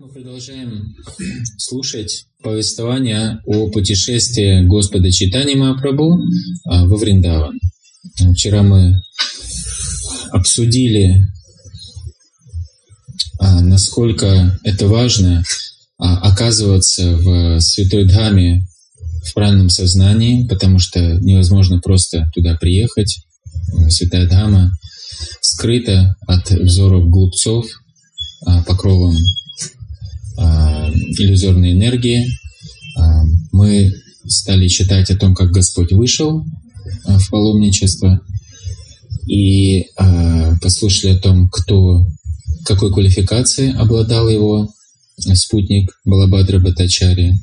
Мы продолжаем слушать повествование о путешествии Господа Читани Махапрабху а, во Вриндаван. Вчера мы обсудили, а, насколько это важно а, оказываться в Святой Дхаме в правильном сознании, потому что невозможно просто туда приехать. Святая Дхама скрыта от взоров глупцов покровом иллюзорной энергии. А, мы стали читать о том, как Господь вышел а, в паломничество и послушали о том, кто, какой квалификацией обладал его спутник Балабадра Батачари.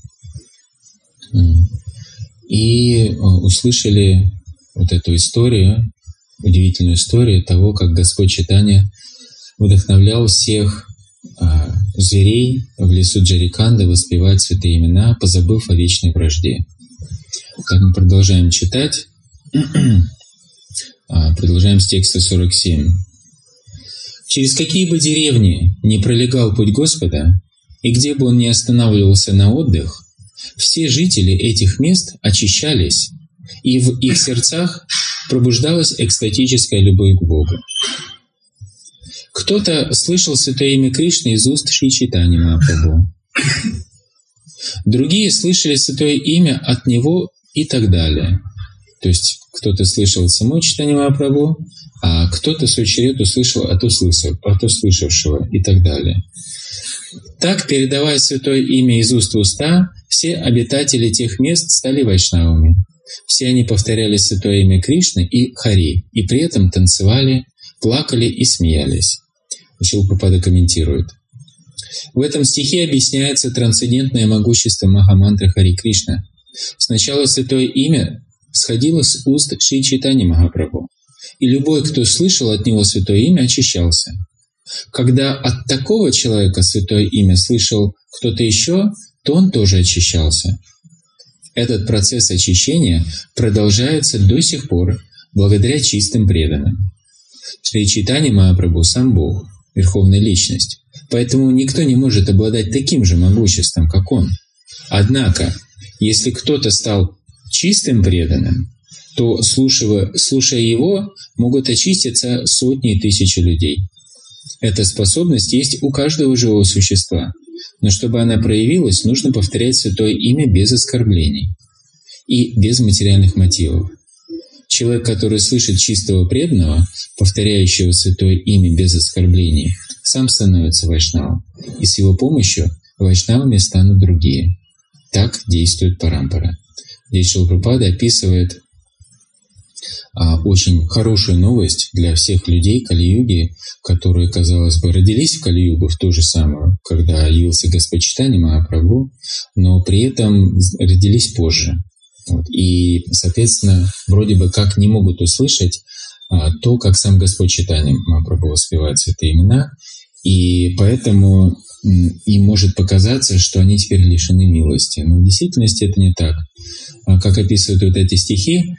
И услышали вот эту историю, удивительную историю того, как Господь Читания вдохновлял всех зверей в лесу Джариканда воспевать святые имена, позабыв о вечной вражде. Так мы продолжаем читать. А, продолжаем с текста 47. «Через какие бы деревни не пролегал путь Господа, и где бы он ни останавливался на отдых, все жители этих мест очищались, и в их сердцах пробуждалась экстатическая любовь к Богу. Кто-то слышал святое имя Кришны из уст Шри Чайтани Махапрабху. Другие слышали святое имя от него и так далее. То есть кто-то слышал само читание Махапрабху, а кто-то в свою очередь услышал от, услышав, от услышавшего и так далее. Так, передавая святое имя из уст в уста, все обитатели тех мест стали вайшнавами. Все они повторяли святое имя Кришны и Хари, и при этом танцевали, плакали и смеялись. Шилпрапада комментирует. В этом стихе объясняется трансцендентное могущество Махамантры Хари Кришна. Сначала святое имя сходило с уст Шри Чайтани Махапрабху, и любой, кто слышал от него святое имя, очищался. Когда от такого человека святое имя слышал кто-то еще, то он тоже очищался. Этот процесс очищения продолжается до сих пор благодаря чистым преданным. Шри Чайтани Махапрабху сам Бог, Верховная Личность. Поэтому никто не может обладать таким же могуществом, как Он. Однако, если кто-то стал чистым преданным, то, слушая, слушая его, могут очиститься сотни и тысячи людей. Эта способность есть у каждого живого существа. Но чтобы она проявилась, нужно повторять Святое Имя без оскорблений и без материальных мотивов. Человек, который слышит чистого преданного, повторяющего святое имя без оскорблений, сам становится вайшнавом, и с его помощью вайшнавами станут другие. Так действует парампара. Здесь Шилпрапада описывает а, очень хорошую новость для всех людей Кали-юги, которые, казалось бы, родились в Кали-югу в ту же самую, когда явился Господь Читани Махапрабху, но при этом родились позже. Вот. И, соответственно, вроде бы как не могут услышать а, то, как сам Господь Читанием Махапрабху воспевает святые имена, и поэтому им может показаться, что они теперь лишены милости. Но в действительности это не так. А, как описывают вот эти стихи,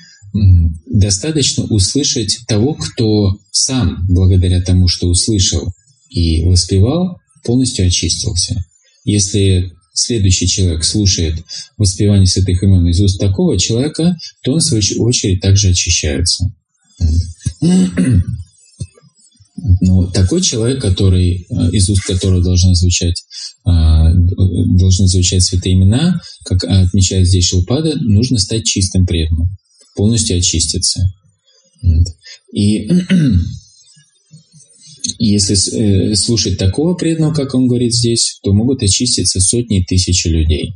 достаточно услышать того, кто сам, благодаря тому, что услышал и воспевал, полностью очистился. Если следующий человек слушает воспевание святых имен из уст такого человека, то он, в свою очередь, также очищается. Но такой человек, который, э, из уст которого должны звучать, а, должны звучать святые имена, как отмечает здесь Шилпада, нужно стать чистым преданным, полностью очиститься. И если э, слушать такого преданного, как он говорит здесь, то могут очиститься сотни и тысячи людей.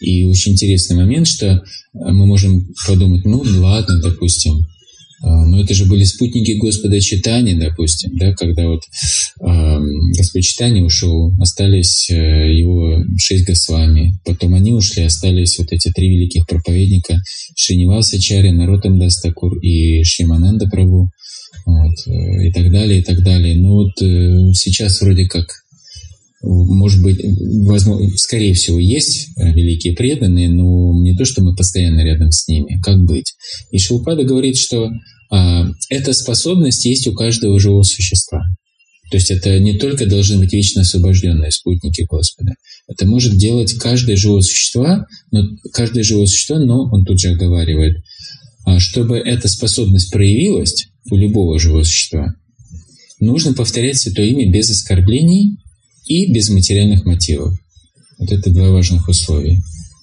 И очень интересный момент, что э, мы можем подумать, ну ладно, допустим, а, но это же были спутники Господа Читания, допустим, да, когда вот э, Господь Читания ушел, остались э, его шесть Госвами, потом они ушли, остались вот эти три великих проповедника Шиниваса Чаря, Наротам Дастакур и Шимананда Прабhu вот, э, и так далее, и так далее. Но вот э, сейчас вроде как, может быть, возможно, скорее всего, есть э, великие преданные, но не то, что мы постоянно рядом с ними. Как быть? И Шилпада говорит, что а, эта способность есть у каждого живого существа. То есть это не только должны быть вечно освобожденные спутники Господа. Это может делать каждое живое существо, но каждое живое существо, но он тут же оговаривает, чтобы эта способность проявилась у любого живого существа, нужно повторять Святое Имя без оскорблений и без материальных мотивов. Вот это два важных условия.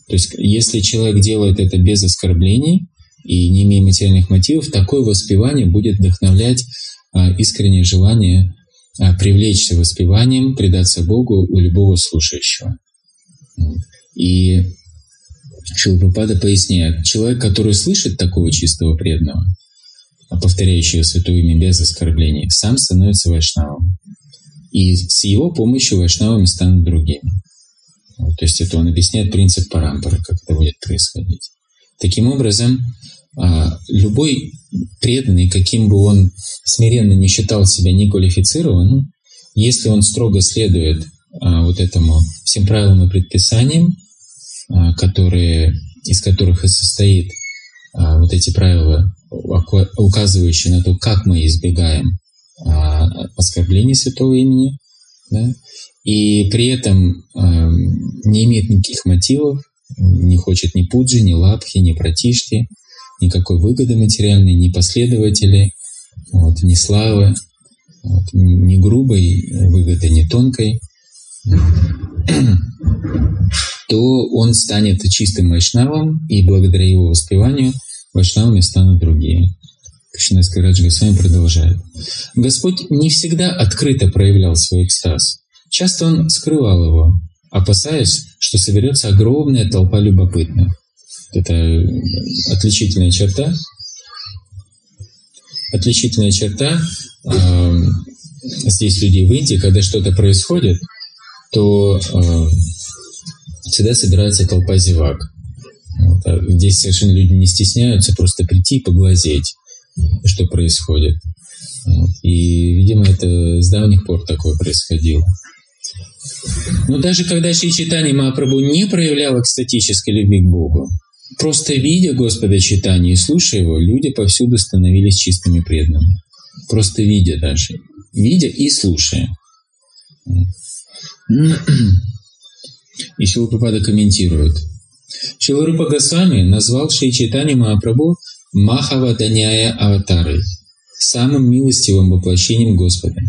То есть если человек делает это без оскорблений и не имея материальных мотивов, такое воспевание будет вдохновлять а, искреннее желание а, привлечься воспеванием, предаться Богу у любого слушающего. И Шилпрапада поясняет, человек, который слышит такого чистого преданного, повторяющего святое имя без оскорблений, сам становится вайшнавом. И с его помощью вайшнавами станут другими. Вот, то есть это он объясняет принцип парампары, как это будет происходить. Таким образом, а, любой преданный, каким бы он смиренно не считал себя неквалифицированным, если он строго следует а, вот этому всем правилам и предписаниям, а, которые, из которых и состоит вот эти правила, указывающие на то, как мы избегаем оскорбления святого имени, да, и при этом не имеет никаких мотивов, не хочет ни пуджи, ни лапхи, ни пратишки, никакой выгоды материальной, ни последователей, вот, ни славы, вот, ни грубой выгоды, ни тонкой, то он станет чистым вайшнавом, и благодаря его воспеванию вайшнавами станут другие. Кришнаская Раджа Госвами продолжает. Господь не всегда открыто проявлял свой экстаз. Часто Он скрывал его, опасаясь, что соберется огромная толпа любопытных. Это отличительная черта. Отличительная черта э, здесь людей в Индии, когда что-то происходит, то э, всегда собирается толпа зевак. А здесь совершенно люди не стесняются просто прийти и поглазеть, что происходит. И, видимо, это с давних пор такое происходило. Но даже когда Шри Читани Махапрабху не проявлял экстатической любви к Богу, просто видя Господа Читания и слушая Его, люди повсюду становились чистыми преданными. Просто видя даже. Видя и слушая. И Шилапрапада комментирует. Шиларупа Госвами назвал Шри Читани Махапрабху Махаваданяя Аватарой, самым милостивым воплощением Господа.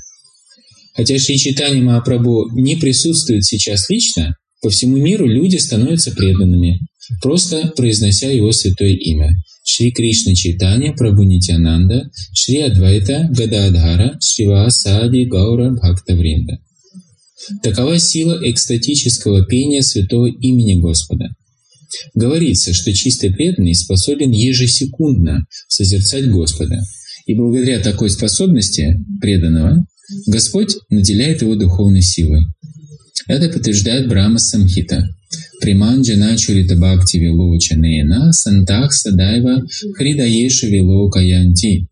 Хотя Шри Читани Махапрабху не присутствует сейчас лично, по всему миру люди становятся преданными, просто произнося его святое имя. Шри Кришна Читания Прабху Нитянанда, Шри Адвайта Гададхара, Шривасади Гаура Бхактавринда. Такова сила экстатического пения святого имени Господа. Говорится, что чистый преданный способен ежесекундно созерцать Господа. И благодаря такой способности преданного Господь наделяет его духовной силой. Это подтверждает Брахма Самхита. Приман джана чурита бхакти вило чанена сантах садайва хридаешу вило каянти.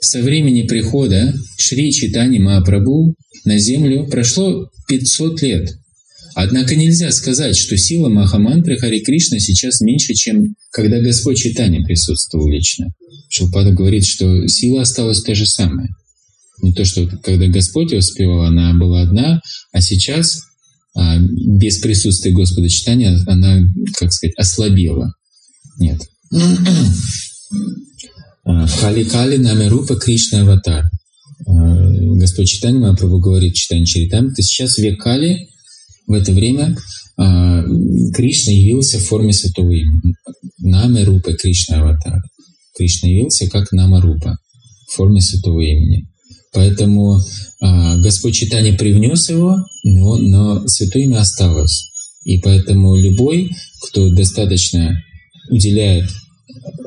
Со времени прихода Шри Читани Махапрабху на землю прошло 500 лет. Однако нельзя сказать, что сила Махамантры Хари Кришна сейчас меньше, чем когда Господь Читани присутствовал лично. Шилпада говорит, что сила осталась та же самая. Не то, что когда Господь воспевал, она была одна, а сейчас а, без присутствия Господа читания она, как сказать, ослабела. Нет. Кали-кали намерупа Кришна аватар. Господь читание Махапрабху говорит читание Чаритам, то сейчас век Кали, в это время а, Кришна явился в форме святого имени. Намерупа Кришна аватар. Кришна явился как Намарупа в форме святого имени. Поэтому а, Господь читание привнес его, но, но святое имя осталось. И поэтому любой, кто достаточно уделяет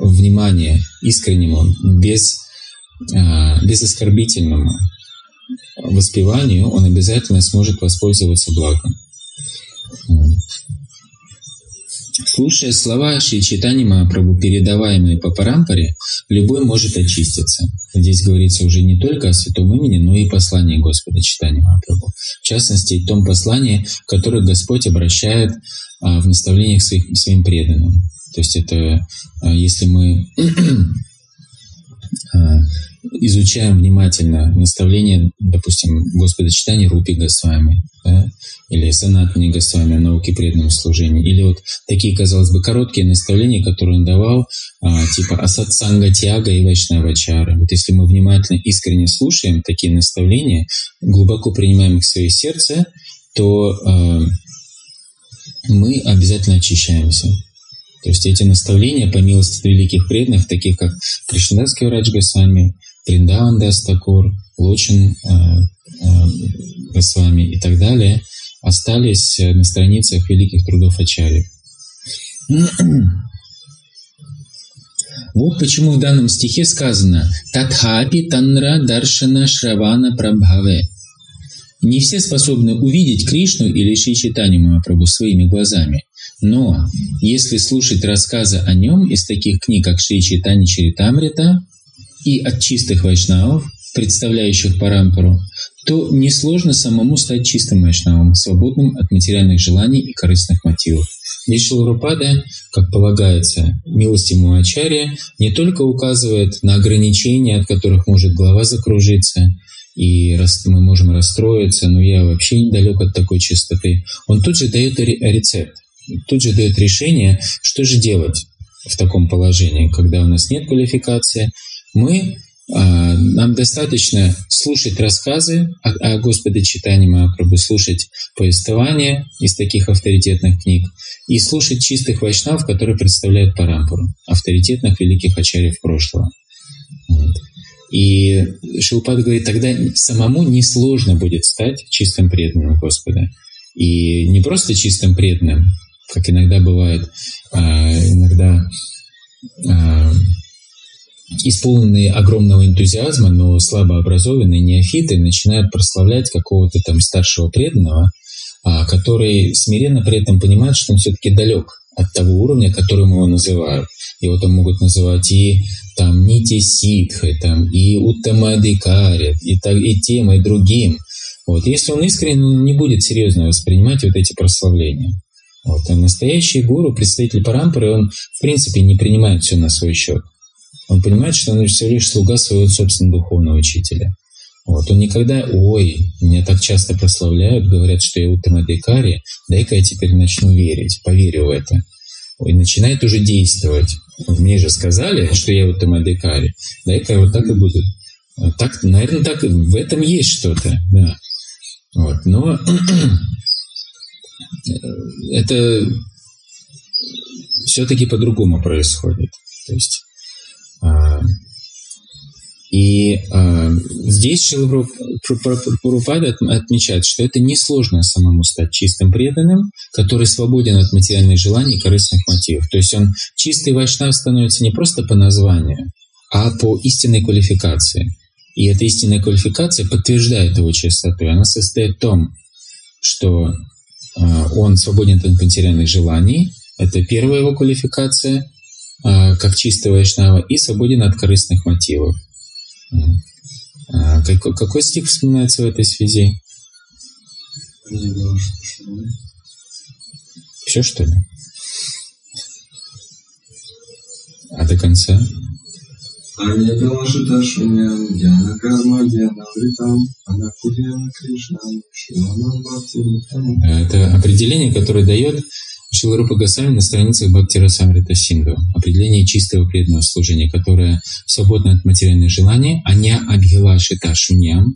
внимание искреннему, без, а, без оскорбительному воспеванию, он обязательно сможет воспользоваться благом. Слушая слова Шри Читани Махапрабху, передаваемые по Парампаре, любой может очиститься. Здесь говорится уже не только о святом имени, но и послании Господа Читани Махапрабху. В частности, том послании, которое Господь обращает а, в наставлениях своих, своим преданным. То есть это, а, если мы а, изучаем внимательно наставления, допустим, Господа читания Рупи Госвами, да, или Санатани Госвами о науке преданного служения, или вот такие, казалось бы, короткие наставления, которые он давал, а, типа Асатсанга Тяга и Вайшнавачара. Вот если мы внимательно, искренне слушаем такие наставления, глубоко принимаем их в свое сердце, то а, мы обязательно очищаемся. То есть эти наставления, по милости великих преданных, таких как Кришнадасский врач Госвами, Приндаван Дастакур, Лочин э, э, Госвами и так далее, остались на страницах великих трудов Ачари. Вот почему в данном стихе сказано «Татхапи танра даршана шравана прабхаве». Не все способны увидеть Кришну или Шри Читанию Махапрабху своими глазами. Но если слушать рассказы о нем из таких книг, как Шри Читани Чаритамрита и от чистых вайшнавов, представляющих Парампару, то несложно самому стать чистым вайшнавом, свободным от материальных желаний и корыстных мотивов. Вишварупада, как полагается, милостивому Ачарья, не только указывает на ограничения, от которых может голова закружиться, и мы можем расстроиться, но я вообще недалек от такой чистоты. Он тут же дает рецепт, тут же дает решение, что же делать в таком положении, когда у нас нет квалификации. Мы а, нам достаточно слушать рассказы о, о Господе Читании Махапрабху, слушать повествования из таких авторитетных книг и слушать чистых вайшнав, которые представляют Парампуру, авторитетных великих ачарьев прошлого. Вот. И Шилпад говорит, тогда самому несложно будет стать чистым преданным Господа. И не просто чистым преданным, как иногда бывает, а иногда а, исполненные огромного энтузиазма, но слабо образованные неофиты начинают прославлять какого-то там старшего преданного, а, который смиренно при этом понимает, что он все-таки далек от того уровня, которым его называют. Его там могут называть и там Нити Ситхой, там, и Уттамадикари, и, так, и тем, и другим. Вот. Если он искренне, он не будет серьезно воспринимать вот эти прославления. Вот. А настоящий гуру, представитель Парампары, он в принципе не принимает все на свой счет. Он понимает, что он всего лишь слуга своего собственного духовного учителя. Вот. Он никогда, ой, меня так часто прославляют, говорят, что я Уттамадикари, дай-ка я теперь начну верить, поверю в это. Ой, начинает уже действовать. Мне же сказали, что я Уттамадикари, дай-ка я вот так и буду. Так, наверное, так в этом есть что-то, да. Вот. Но это все-таки по-другому происходит. То есть и э, здесь Шилапрапада отмечает, что это несложно самому стать чистым преданным, который свободен от материальных желаний и корыстных мотивов. То есть он чистый вайшнав становится не просто по названию, а по истинной квалификации. И эта истинная квалификация подтверждает его чистоту. Она состоит в том, что э, он свободен от материальных желаний. Это первая его квалификация, как чистый вайшнава, и свободен от корыстных мотивов. А какой, какой стих вспоминается в этой связи? Все, что ли? А до конца? Это определение, которое дает Шиларупа Госвами на страницах Бхактира Самрита Синду. Определение чистого преданного служения, которое свободно от материальных желаний, а не абхилаши ташуням,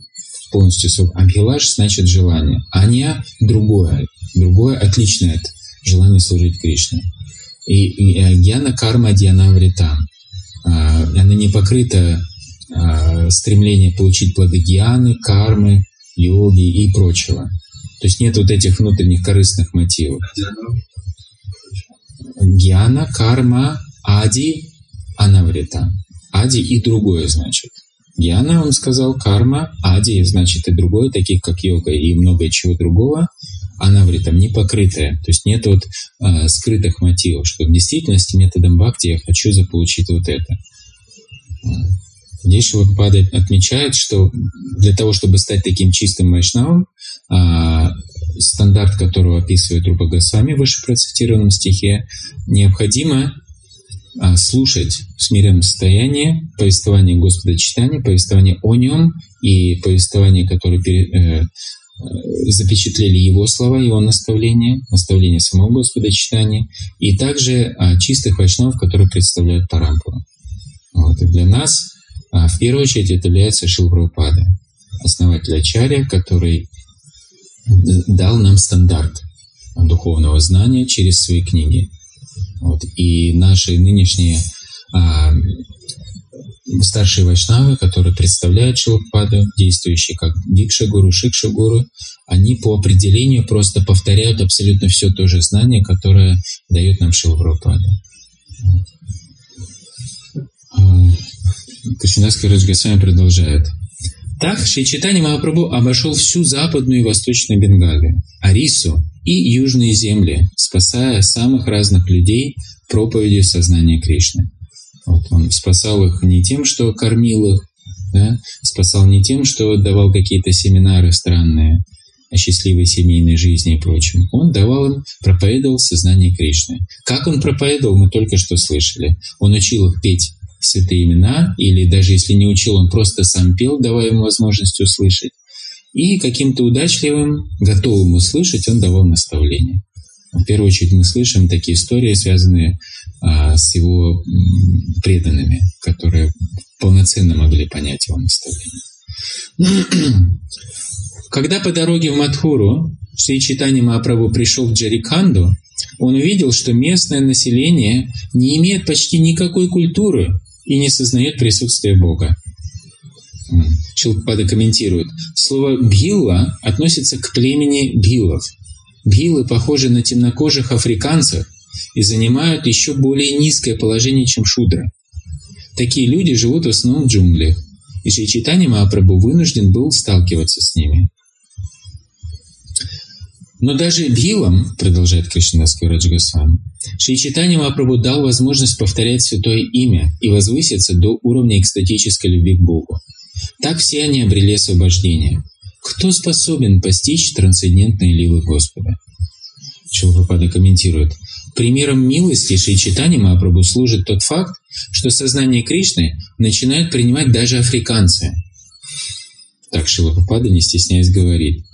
полностью абхилаш значит желание, а не другое, другое отличное от желания служить Кришне. И, и э, гьяна карма дьяна врита. А, она не покрыта а, стремлением получить плоды гьяны, кармы, йоги и прочего. То есть нет вот этих внутренних корыстных мотивов. Гьяна, карма, ади, анаврита. Ади и другое значит. Гьяна, он сказал, карма, ади, значит и другое, таких как йога и много чего другого, анавритам, не покрытое. То есть нет вот э, скрытых мотивов, что в действительности методом бхакти я хочу заполучить вот это. Здесь Шивапада отмечает, что для того, чтобы стать таким чистым вайшнавом, стандарт которого описывает Рупа Госвами в выше процитированном стихе, необходимо а, слушать в смиренном состоянии повествование Господа читания, повествование о нем и повествование, которое пере, э, запечатлели его слова, его наставления, наставления самого Господа читания, и также а, чистых вайшнавов, которые представляют Парампуру. Вот. И для нас а, в первую очередь это является Шилпрапада, основатель Ачарья, который дал нам стандарт духовного знания через свои книги. Вот. И наши нынешние а, старшие вайшнавы, которые представляют Шилападу, действующие как Дикша-гуру, Шикша-гуру, они по определению просто повторяют абсолютно все то же знание, которое дает нам Шилапада. А, Кришнаский Раджгасвами продолжает. Так Шичитани Махапрабху обошел всю западную и восточную Бенгалию, Арису и южные земли, спасая самых разных людей проповедью сознания Кришны. Вот он спасал их не тем, что кормил их, да, спасал не тем, что давал какие-то семинары странные о счастливой семейной жизни и прочем. Он давал им, проповедовал сознание Кришны. Как он проповедовал, мы только что слышали. Он учил их петь святые имена, или даже если не учил, он просто сам пел, давая ему возможность услышать. И каким-то удачливым, готовым услышать, он давал наставления. В первую очередь мы слышим такие истории, связанные а, с его преданными, которые полноценно могли понять его наставление. Когда по дороге в Мадхуру Шри Читани Махапрабху пришел к Джариканду, он увидел, что местное население не имеет почти никакой культуры и не сознает присутствие Бога. Шилпада комментирует. Слово «бхилла» относится к племени бхилов. Бхилы похожи на темнокожих африканцев и занимают еще более низкое положение, чем шудры. Такие люди живут в основном в джунглях, и Шри Махапрабху вынужден был сталкиваться с ними. Но даже Бхилам, продолжает Кришнадаский Раджагасвами, Шри Читани Махапрабху дал возможность повторять святое имя и возвыситься до уровня экстатической любви к Богу. Так все они обрели освобождение. Кто способен постичь трансцендентные ливы Господа? Шилапрапада комментирует. Примером милости Шри Читани Махапрабху служит тот факт, что сознание Кришны начинают принимать даже африканцы. Так Шилапрапада, не стесняясь, говорит.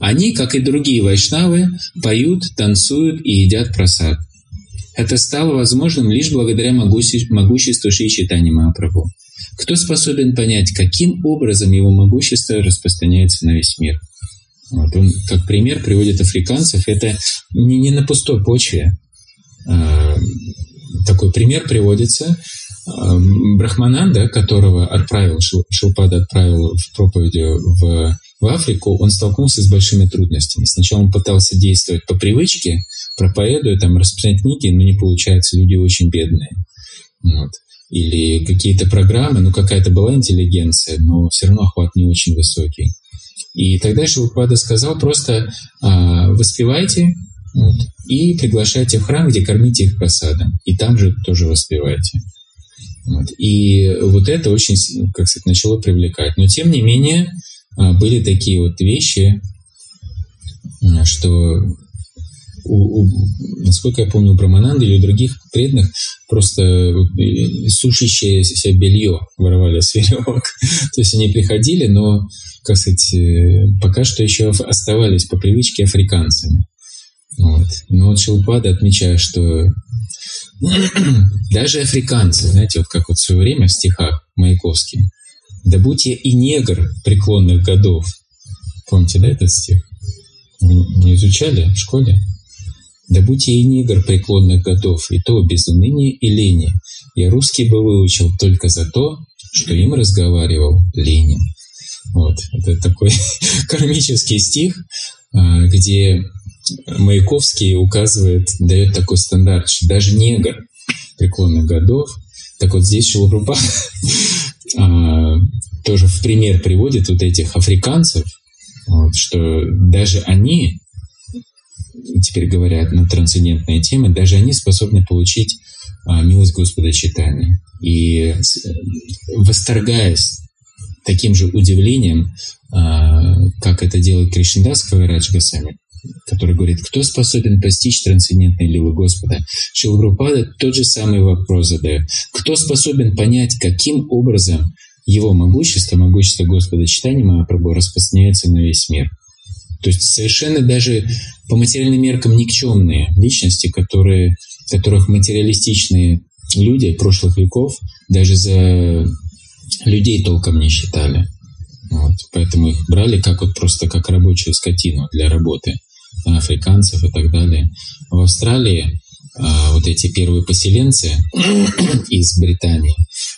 Они, как и другие вайшнавы, поют, танцуют и едят просад. Это стало возможным лишь благодаря могуществу Шри Читани Махапрабху. Кто способен понять, каким образом его могущество распространяется на весь мир? Вот он как пример приводит африканцев. Это не, не на пустой почве. А, такой пример приводится. А, Брахмананда, которого отправил, Шилпада отправил в проповеди в, в Африку, он столкнулся с большими трудностями. Сначала он пытался действовать по привычке, проповедуя, там, распространять книги, но не получается, люди очень бедные. Вот или какие-то программы, ну какая-то была интеллигенция, но все равно охват не очень высокий. И тогда Шилупада сказал просто а, воспевайте вот, и приглашайте в храм, где кормите их просадом. И там же тоже воспевайте. Вот. И вот это очень, как сказать, начало привлекать. Но тем не менее были такие вот вещи, что у, у, насколько я помню, у Брамананды или у других преданных просто э, сушащее себя белье воровали с веревок. То есть они приходили, но, как сказать, э, пока что еще оставались по привычке африканцами. Вот. Но вот Шилпада отмечает, что даже африканцы, знаете, вот как вот в свое время в стихах Маяковским, «Да будь я и негр преклонных годов». Помните, да, этот стих? Вы не изучали в школе? Да будь я и негр преклонных годов, и то без уныния и лени, я русский бы выучил только за то, что им разговаривал Ленин. Вот, это такой кармический стих, а, где Маяковский указывает, дает такой стандарт, что даже негр преклонных годов, так вот здесь Шилрупа а, тоже в пример приводит вот этих африканцев, вот, что даже они теперь говорят на трансцендентные темы, даже они способны получить а, милость Господа читания. И восторгаясь таким же удивлением, а, как это делает Кришндас Кавирадж Гасами, который говорит, кто способен постичь трансцендентные лилы Господа. Шилгрупада тот же самый вопрос задает. Кто способен понять, каким образом его могущество, могущество Господа читания Махапрабху распространяется на весь мир. То есть совершенно даже по материальным меркам никчемные личности, которые, которых материалистичные люди прошлых веков даже за людей толком не считали. Вот, поэтому их брали как вот просто как рабочую скотину для работы африканцев и так далее. В Австралии а, вот эти первые поселенцы из Британии,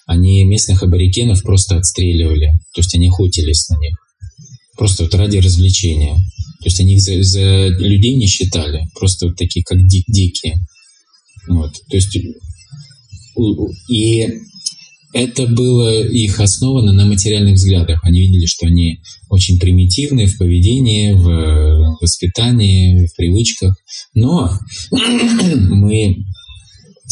они местных аборигенов просто отстреливали, то есть они охотились на них, просто вот ради развлечения. То есть они их за, за людей не считали, просто вот такие как ди, дикие. Вот, то есть и это было их основано на материальных взглядах. Они видели, что они очень примитивны в поведении, в воспитании, в привычках. Но мы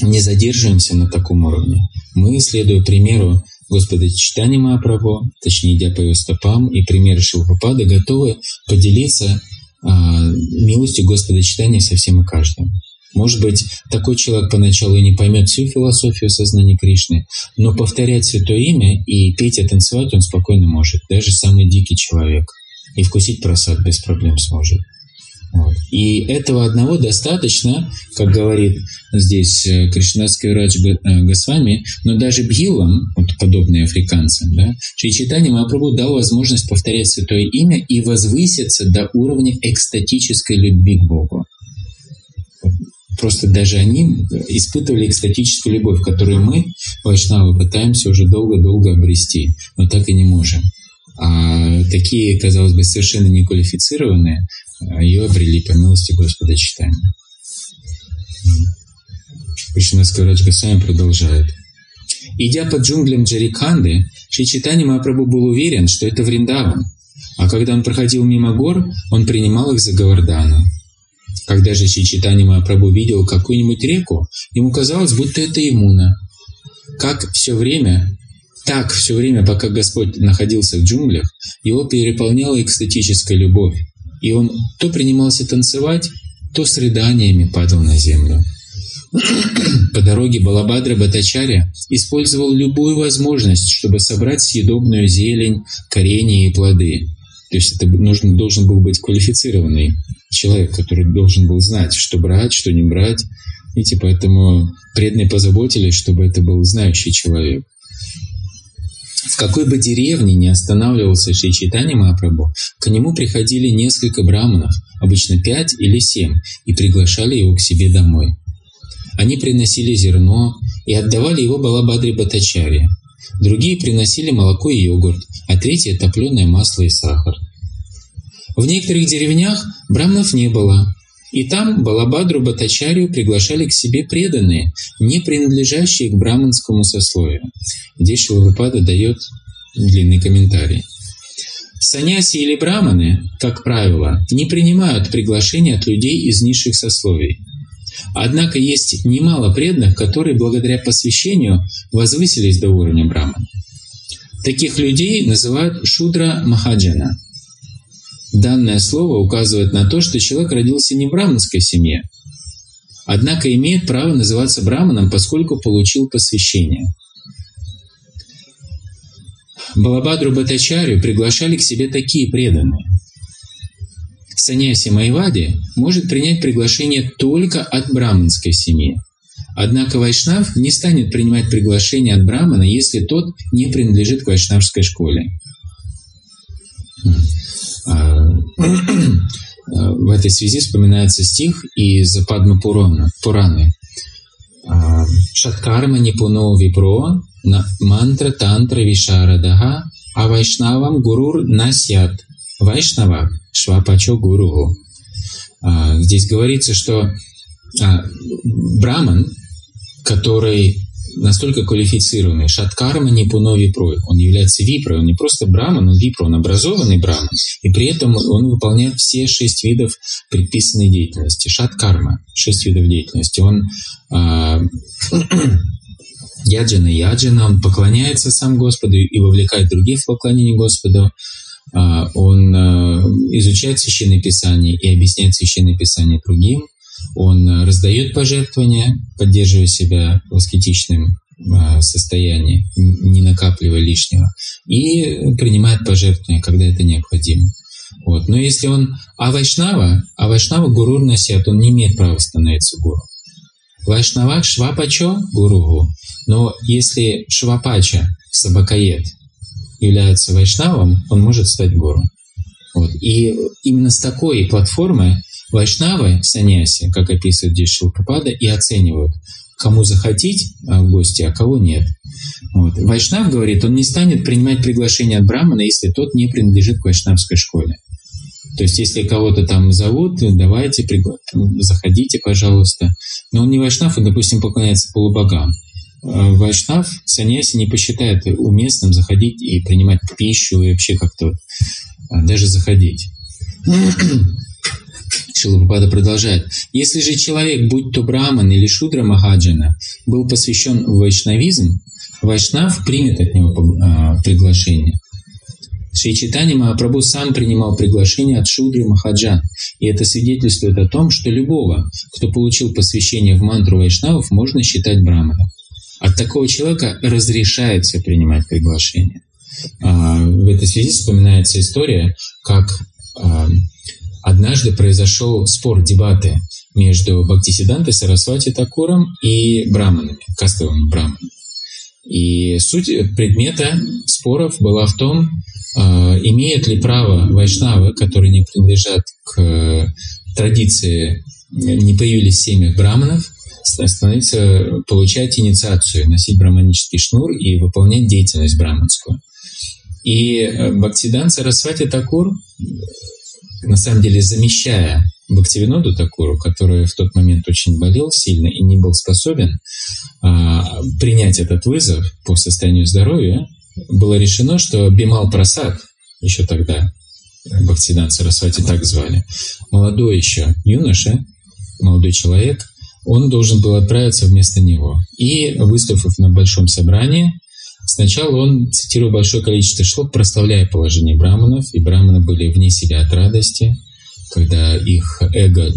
не задерживаемся на таком уровне. Мы, следуя примеру Господа Читани Махапрабху, точнее, идя по его стопам, и примеры Шилпапада, готовы поделиться а, милостью Господа Читания со всем и каждым. Может быть, такой человек поначалу и не поймет всю философию сознания Кришны, но повторять Святое Имя и петь и танцевать он спокойно может, даже самый дикий человек. И вкусить просад без проблем сможет. Вот. И этого одного достаточно, как говорит здесь э, Кришнадский врач э, Госвами, но даже бхилам, вот подобные африканцам, да, Шри Махапрабху дал возможность повторять Святое Имя и возвыситься до уровня экстатической любви к Богу. Просто даже они испытывали экстатическую любовь, которую мы, вайшнавы, пытаемся уже долго-долго обрести, но так и не можем. А такие, казалось бы, совершенно неквалифицированные, а, ее обрели по милости Господа читания. Кришнаская Раджга сами продолжает. Идя по джунглям Джариканды, Шичитани Махапрабху был уверен, что это Вриндаван, а когда он проходил мимо гор, он принимал их за Гавардану. Когда же Чичитани Махапрабху видел какую-нибудь реку, ему казалось, будто это Имуна. Как все время, так все время, пока Господь находился в джунглях, его переполняла экстатическая любовь, и он то принимался танцевать, то с рыданиями падал на землю. По дороге Балабадра Батачаря использовал любую возможность, чтобы собрать съедобную зелень, коренья и плоды. То есть это нужно, должен был быть квалифицированный человек, который должен был знать, что брать, что не брать. Видите, поэтому преданные позаботились, чтобы это был знающий человек. В какой бы деревне ни останавливался Шри Чайтанья Махапрабху, к нему приходили несколько браманов, обычно пять или семь, и приглашали его к себе домой. Они приносили зерно и отдавали его Балабадре Батачаре. Другие приносили молоко и йогурт, а третье – топленое масло и сахар. В некоторых деревнях брамнов не было, и там Балабадру Батачарию приглашали к себе преданные, не принадлежащие к браманскому сословию. Здесь Шилапада дает длинный комментарий. Саньяси или браманы, как правило, не принимают приглашения от людей из низших сословий. Однако есть немало преданных, которые благодаря посвящению возвысились до уровня брамана. Таких людей называют шудра махаджана – Данное слово указывает на то, что человек родился не в браманской семье, однако имеет право называться браманом, поскольку получил посвящение. Балабадру Батачарю приглашали к себе такие преданные. Саньяси Майвади может принять приглашение только от браманской семьи. Однако Вайшнав не станет принимать приглашение от брамана, если тот не принадлежит к вайшнавской школе. А, в этой связи вспоминается стих из Падма Пурана, Пураны. А, Шаткарма Нипуно Випро Мантра Тантра Вишарадага А Вайшнавам Гурур Насят Вайшнава Швапачо Гуру. А, здесь говорится, что Браман, который настолько квалифицированный. Шаткарма не пуно випрой. Он является випрой. Он не просто браман, он випро. Он образованный браман. И при этом он выполняет все шесть видов предписанной деятельности. Шаткарма. Шесть видов деятельности. Он э, яджана яджана. Он поклоняется сам Господу и вовлекает других в поклонение Господу. а, он а, изучает Священное Писание и объясняет Священное Писание другим, он раздает пожертвования, поддерживая себя в аскетичном состоянии, не накапливая лишнего, и принимает пожертвования, когда это необходимо. Вот. Но если он авайшнава, авайшнава гурур насят, он не имеет права становиться гуру. Вайшнава швапачо гуругу. Но если швапача, сабакаед, является вайшнавом, он может стать гуру. Вот. И именно с такой платформы вайшнавы, саньяси, как описывает здесь Шилпапада, и оценивают, кому захотеть а, в гости, а кого нет. Вот. Вайшнав говорит, он не станет принимать приглашение от брамана, если тот не принадлежит к вайшнавской школе. То есть, если кого-то там зовут, давайте, пригла... заходите, пожалуйста. Но он не вайшнав, он, допустим, поклоняется полубогам. А вайшнав, саньяси не посчитает уместным заходить и принимать пищу и вообще как-то а, даже заходить. Шилапада продолжает. Если же человек, будь то браман или шудра махаджана, был посвящен в вайшнавизм, вайшнав примет от него а, приглашение. Шри Читани Махапрабху сам принимал приглашение от Шудры Махаджан, и это свидетельствует о том, что любого, кто получил посвящение в мантру вайшнавов, можно считать браманом. От такого человека разрешается принимать приглашение. А, в этой связи вспоминается история, как а, однажды произошел спор, дебаты между Бхактисидантой Сарасвати Такуром и браманами, кастовыми браманами. И суть предмета споров была в том, а, имеют ли право вайшнавы, которые не принадлежат к традиции, не появились в семьях браманов, становиться, получать инициацию, носить браманический шнур и выполнять деятельность браманскую. И э, Бхактидан Сарасвати Такур на самом деле замещая Бхактивиноду Такуру, который в тот момент очень болел сильно и не был способен а, принять этот вызов по состоянию здоровья, было решено, что Бимал Прасад, еще тогда Бхактидан Сарасвати так звали, молодой еще юноша, молодой человек, он должен был отправиться вместо него. И, выступив на большом собрании, Сначала он цитировал большое количество шлок, прославляя положение браманов, и браманы были вне себя от радости, когда их эго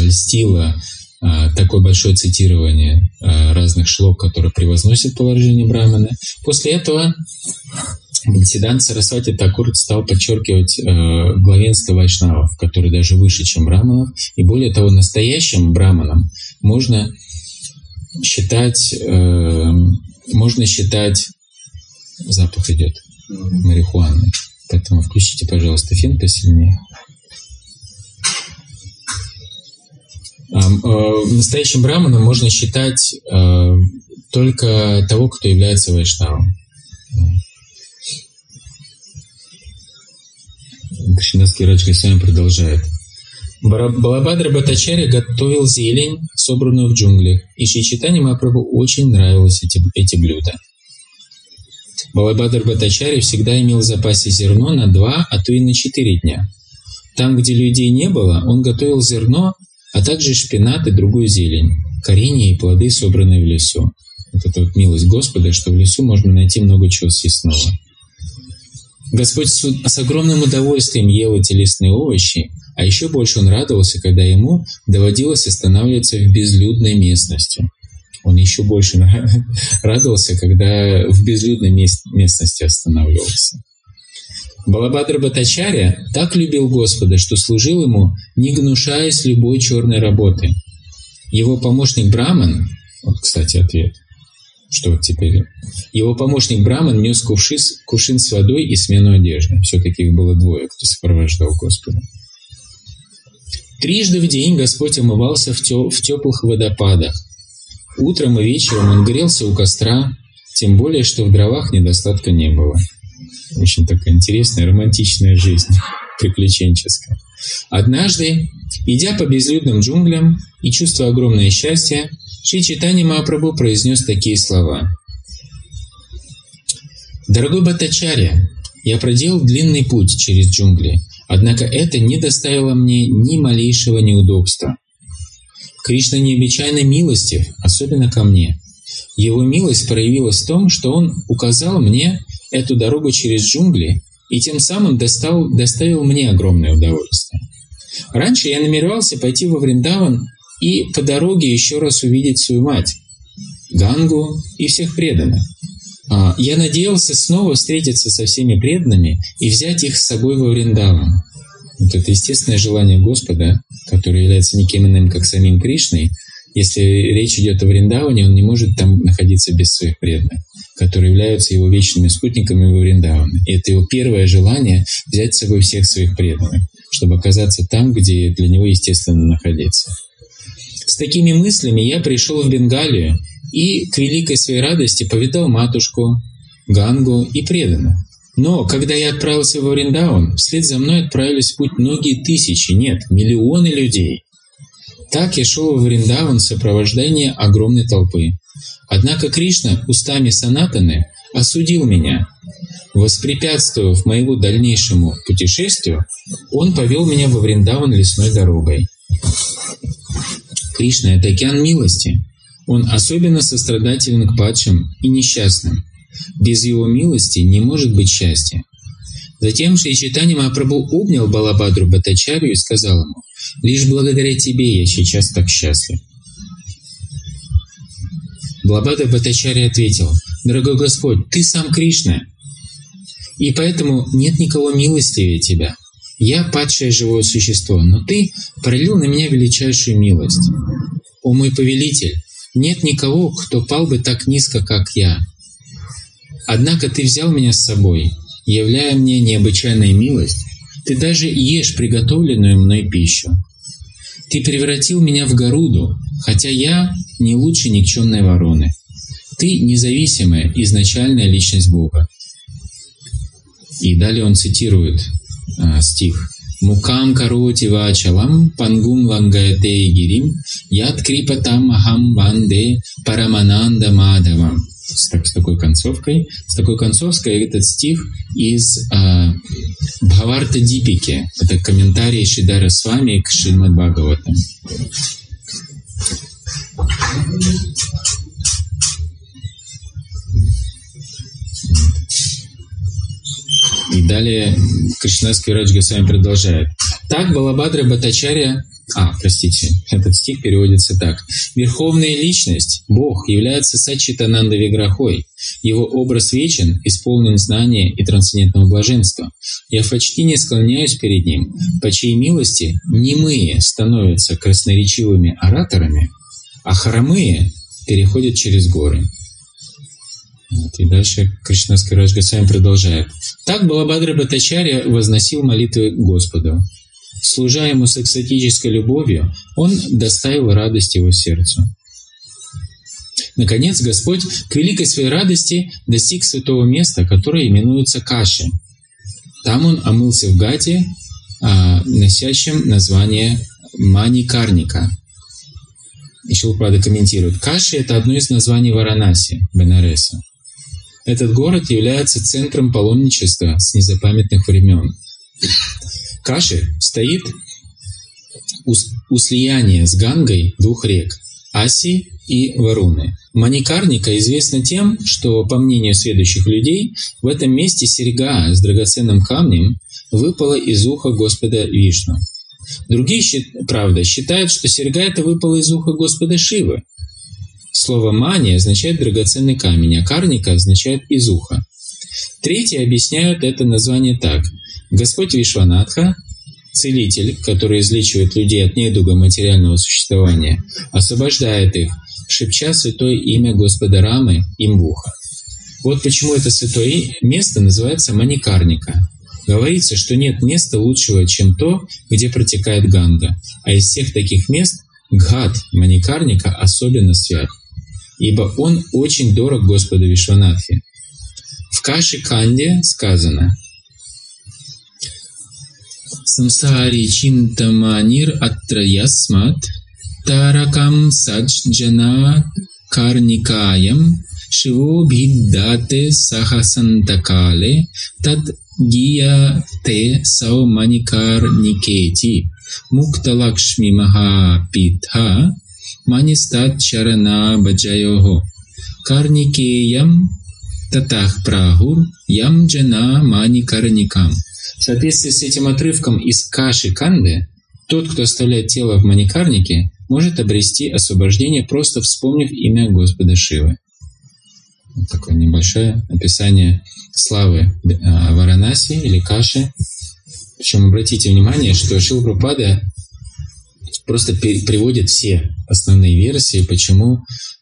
льстило а, такое большое цитирование а, разных шлок, которые превозносят положение брамана. После этого Бхактидан Сарасвати Такур стал подчеркивать э, главенство вайшнавов, которые даже выше, чем браманов. И более того, настоящим браманом можно считать, э, можно считать запах идет марихуаны. Поэтому включите, пожалуйста, фен посильнее. Э, настоящим браманом можно считать э, только того, кто является вайшнавом. Кришнаский Раджга с вами продолжает. Балабадра Батачари готовил зелень, собранную в джунглях, и Шичитани Мапрабху очень нравилось эти, эти блюда. Балабадр Батачари всегда имел в запасе зерно на два, а то и на четыре дня. Там, где людей не было, он готовил зерно, а также шпинат и другую зелень, коренья и плоды, собранные в лесу. Вот это вот милость Господа, что в лесу можно найти много чего съестного. Господь с огромным удовольствием ел эти лесные овощи, а еще больше он радовался, когда ему доводилось останавливаться в безлюдной местности – он еще больше радовался, когда в безлюдной местности останавливался. Балабадра Батачаря так любил Господа, что служил ему, не гнушаясь любой черной работы. Его помощник Браман, вот, кстати, ответ, что теперь, его помощник Браман нес кувшин, кувшин с водой и смену одежды. Все-таки их было двое, кто сопровождал Господа. Трижды в день Господь омывался в, тё, в теплых водопадах, Утром и вечером он грелся у костра, тем более, что в дровах недостатка не было. Очень такая интересная, романтичная жизнь, приключенческая. Однажды, идя по безлюдным джунглям и чувствуя огромное счастье, Шри Читани Махапрабху произнес такие слова. «Дорогой Батачаря, я проделал длинный путь через джунгли, однако это не доставило мне ни малейшего неудобства. Кришна необычайно милостив, особенно ко мне. Его милость проявилась в том, что Он указал мне эту дорогу через джунгли и тем самым достал, доставил мне огромное удовольствие. Раньше я намеревался пойти во Вриндаван и по дороге еще раз увидеть свою мать, Гангу и всех преданных. А, я надеялся снова встретиться со всеми преданными и взять их с собой во Вриндаван. Вот это естественное желание Господа, которое является никем иным, как самим Кришной. Если речь идет о Вриндаване, он не может там находиться без своих преданных, которые являются его вечными спутниками во Вриндаване. И это его первое желание — взять с собой всех своих преданных, чтобы оказаться там, где для него естественно находиться. С такими мыслями я пришел в Бенгалию и к великой своей радости повидал матушку, Гангу и преданных. Но когда я отправился в Вриндаун, вслед за мной отправились в путь многие тысячи, нет, миллионы людей. Так я шел в Вриндаун в сопровождении огромной толпы. Однако Кришна устами Санатаны осудил меня. Воспрепятствовав моему дальнейшему путешествию, он повел меня во Вриндаун лесной дорогой. Кришна — это океан милости. Он особенно сострадателен к падшим и несчастным. Без его милости не может быть счастья. Затем Шри Читани Махапрабху обнял Балабадру Батачарю и сказал ему, «Лишь благодаря тебе я сейчас так счастлив». Балабадра Батачаря ответил, «Дорогой Господь, ты сам Кришна, и поэтому нет никого милостивее тебя. Я падшее живое существо, но ты пролил на меня величайшую милость. О мой повелитель, нет никого, кто пал бы так низко, как я. Однако ты взял меня с собой, являя мне необычайную милость. Ты даже ешь приготовленную мной пищу. Ты превратил меня в Горуду, хотя я не лучше никчемной вороны. Ты независимая, изначальная личность Бога. И далее он цитирует а, стих. Мукам кароти вачалам пангум лангаяте гирим яд крипатам ахам ванде парамананда мадавам с, так, с такой концовкой. С такой концовкой этот стих из э, Бхаварта Дипики. Это комментарий Шидара с вами к Шримад Бхагаватам. И далее Кришнаский Радж Госвами продолжает. Так Балабадра Батачаря а, простите, этот стих переводится так. Верховная личность, Бог, является Сачитананда Виграхой. Его образ вечен, исполнен знания и трансцендентного блаженства. Я почти не склоняюсь перед ним, по чьей милости немые становятся красноречивыми ораторами, а хромые переходят через горы. Вот, и дальше Кришнаский Раджга сами продолжает. Так Балабадра Батачаря возносил молитвы Господу. Служа ему с экстатической любовью, он доставил радость его сердцу. Наконец, Господь к великой своей радости достиг святого места, которое именуется Каши. Там он омылся в Гате, а, носящем название Маникарника. Еще правда комментирует. Каши – это одно из названий Варанаси, Бенареса. Этот город является центром паломничества с незапамятных времен. Каши стоит у, у слияния с Гангой двух рек – Аси и Варуны. Маникарника известна тем, что, по мнению следующих людей, в этом месте серьга с драгоценным камнем выпала из уха Господа Вишну. Другие, правда, считают, что серьга это выпала из уха Господа Шивы. Слово «мани» означает драгоценный камень, а «карника» означает «из уха». Третьи объясняют это название так – Господь Вишванатха, целитель, который излечивает людей от недуга материального существования, освобождает их, шепча святое имя Господа Рамы им в ухо. Вот почему это святое место называется Маникарника. Говорится, что нет места лучшего, чем то, где протекает Ганга, а из всех таких мест Гхат Маникарника особенно свят, ибо он очень дорог Господу Вишванатхе. В Каши Канде сказано «Самсари чинтаманир атраясмат таракам саджана карникаям шиво биддате сахасантакале тат гия те сауманикар никети мукта лакшми маха питха манистат шарана баджайохо. Карникеям татах прагур ям джана мани карникам. В соответствии с этим отрывком из Каши Канды, тот, кто оставляет тело в маникарнике, может обрести освобождение, просто вспомнив имя Господа Шивы. Вот такое небольшое описание славы э, Варанаси или Каши. Причем обратите внимание, что Шилпрапада просто приводит все основные версии, почему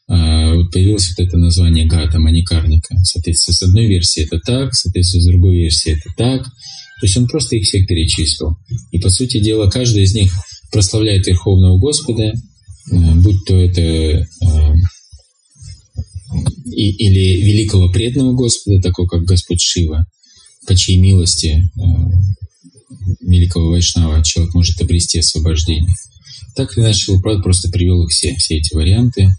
а, появилось вот это название Гата, маникарника. Соответственно, с одной версии это так, соответственно, с другой версии это так. То есть он просто их всех перечислил. И, по сути дела, каждый из них прославляет Верховного Господа, а, будь то это а, или великого преданного Господа, такого как Господь Шива, по чьей милости великого Вайшнава человек может обрести освобождение. Так или иначе, Лупрат просто привел их все, все эти варианты.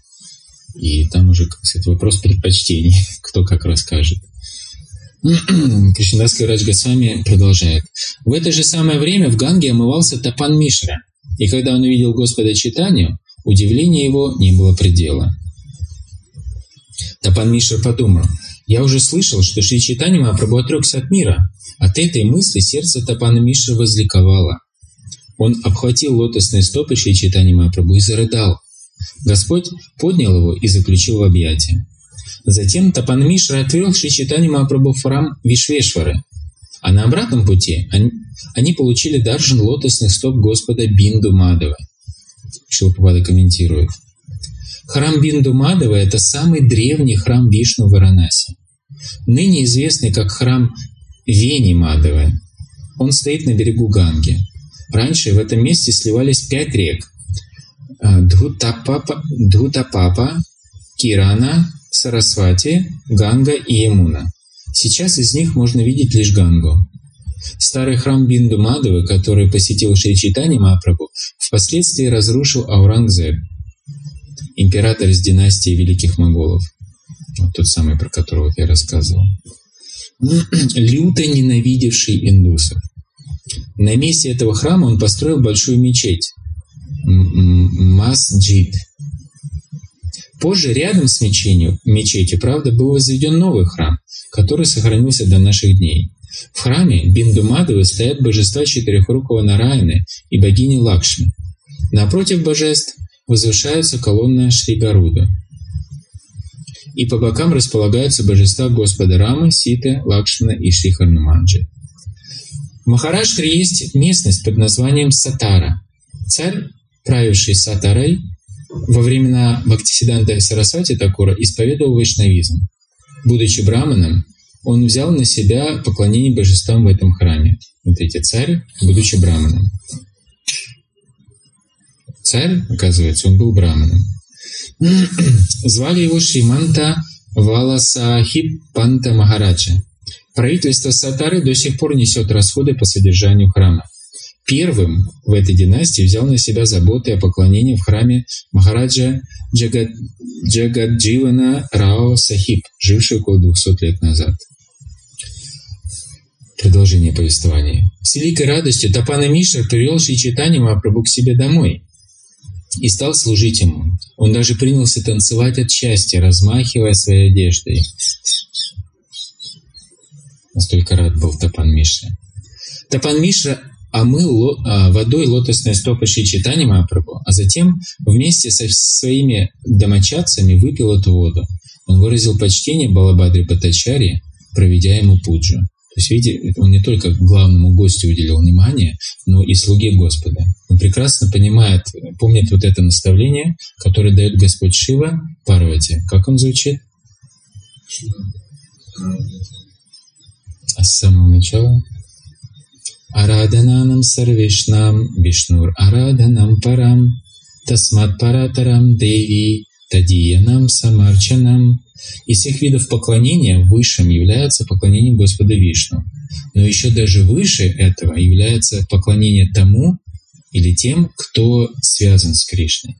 И там уже, кстати, вопрос предпочтений, кто как расскажет. Кришнадас Раджа Госвами продолжает. В это же самое время в Ганге омывался Тапан Мишра. И когда он увидел Господа Читанию, удивления его не было предела. Тапан Мишра подумал, я уже слышал, что Шри Читани Махапрабху отрекся от мира. От этой мысли сердце Тапана Мишра возликовало. Он обхватил лотосные стопы Шри Читани Махапрабху и зарыдал. Господь поднял его и заключил в объятия. Затем Тапан Мишра отвел Шри Читани Махапрабху в храм Вишвешвары, а на обратном пути они, они получили даржан лотосных стоп Господа Бинду Мадова. Шилпапада комментирует. Храм Бинду Мадова – это самый древний храм Вишну в Варанаси. Ныне известный как храм Вени Мадовой. Он стоит на берегу Ганги. Раньше в этом месте сливались пять рек – Дхутапапа, Дхутапапа, Кирана, Сарасвати, Ганга и Ямуна. Сейчас из них можно видеть лишь Гангу. Старый храм Бинду Мадовы, который посетил Шри Читани Махапрабху, впоследствии разрушил Аурангзеб, император из династии великих моголов. Вот тот самый, про которого я рассказывал. Люто ненавидевший индусов. На месте этого храма он построил большую мечеть – Масджид. Позже рядом с мечетью, мечетью, правда, был возведен новый храм, который сохранился до наших дней. В храме Биндумадовы стоят божества четырехрукого Нараяны и богини Лакшми. Напротив божеств возвышается колонна Шри Гаруда. И по бокам располагаются божества Господа Рамы, Ситы, Лакшмана и Шри Харнуманджи. В Махараштре есть местность под названием Сатара. Царь, правивший Сатарой, во времена Бхактисиданта Сарасвати Такура исповедовал вайшнавизм. Будучи браманом, он взял на себя поклонение божествам в этом храме. Смотрите, царь, будучи браманом. Царь, оказывается, он был браманом. Звали его Шриманта Валасахиб Панта Махараджа. Правительство Сатары до сих пор несет расходы по содержанию храма. Первым в этой династии взял на себя заботы о поклонении в храме Махараджа Джагад... Джагадживана Рао Сахиб, живший около 200 лет назад. Продолжение повествования. С великой радостью Тапана Мишра привел Шичитани Махапрабху к себе домой и стал служить ему. Он даже принялся танцевать от счастья, размахивая своей одеждой. Настолько рад был Тапан Мишра. Тапан Мишра омыл а, водой лотосные стопы Шичитани Махапрабху, а затем вместе со своими домочадцами выпил эту воду. Он выразил почтение Балабадре Патачари, проведя ему пуджу. То есть, видите, он не только главному гостю уделил внимание, но и слуге Господа. Он прекрасно понимает, помнит вот это наставление, которое дает Господь Шива Парвати. Как он звучит? А с самого начала? Арадананам сарвишнам вишнур араданам парам тасмат паратарам деви тадиянам самарчанам из всех видов поклонения высшим является поклонение Господа Вишну. Но еще даже выше этого является поклонение тому или тем, кто связан с Кришной,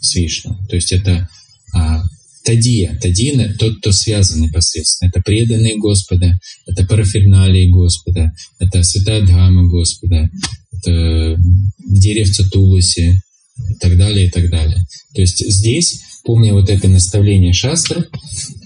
с Вишну. То есть это а, Тадия. Тадия – тот, кто связан непосредственно. Это преданные Господа, это параферналии Господа, это святая Дхама Господа, это деревца Тулуси и так далее, и так далее. То есть здесь помня вот это наставление Шастры,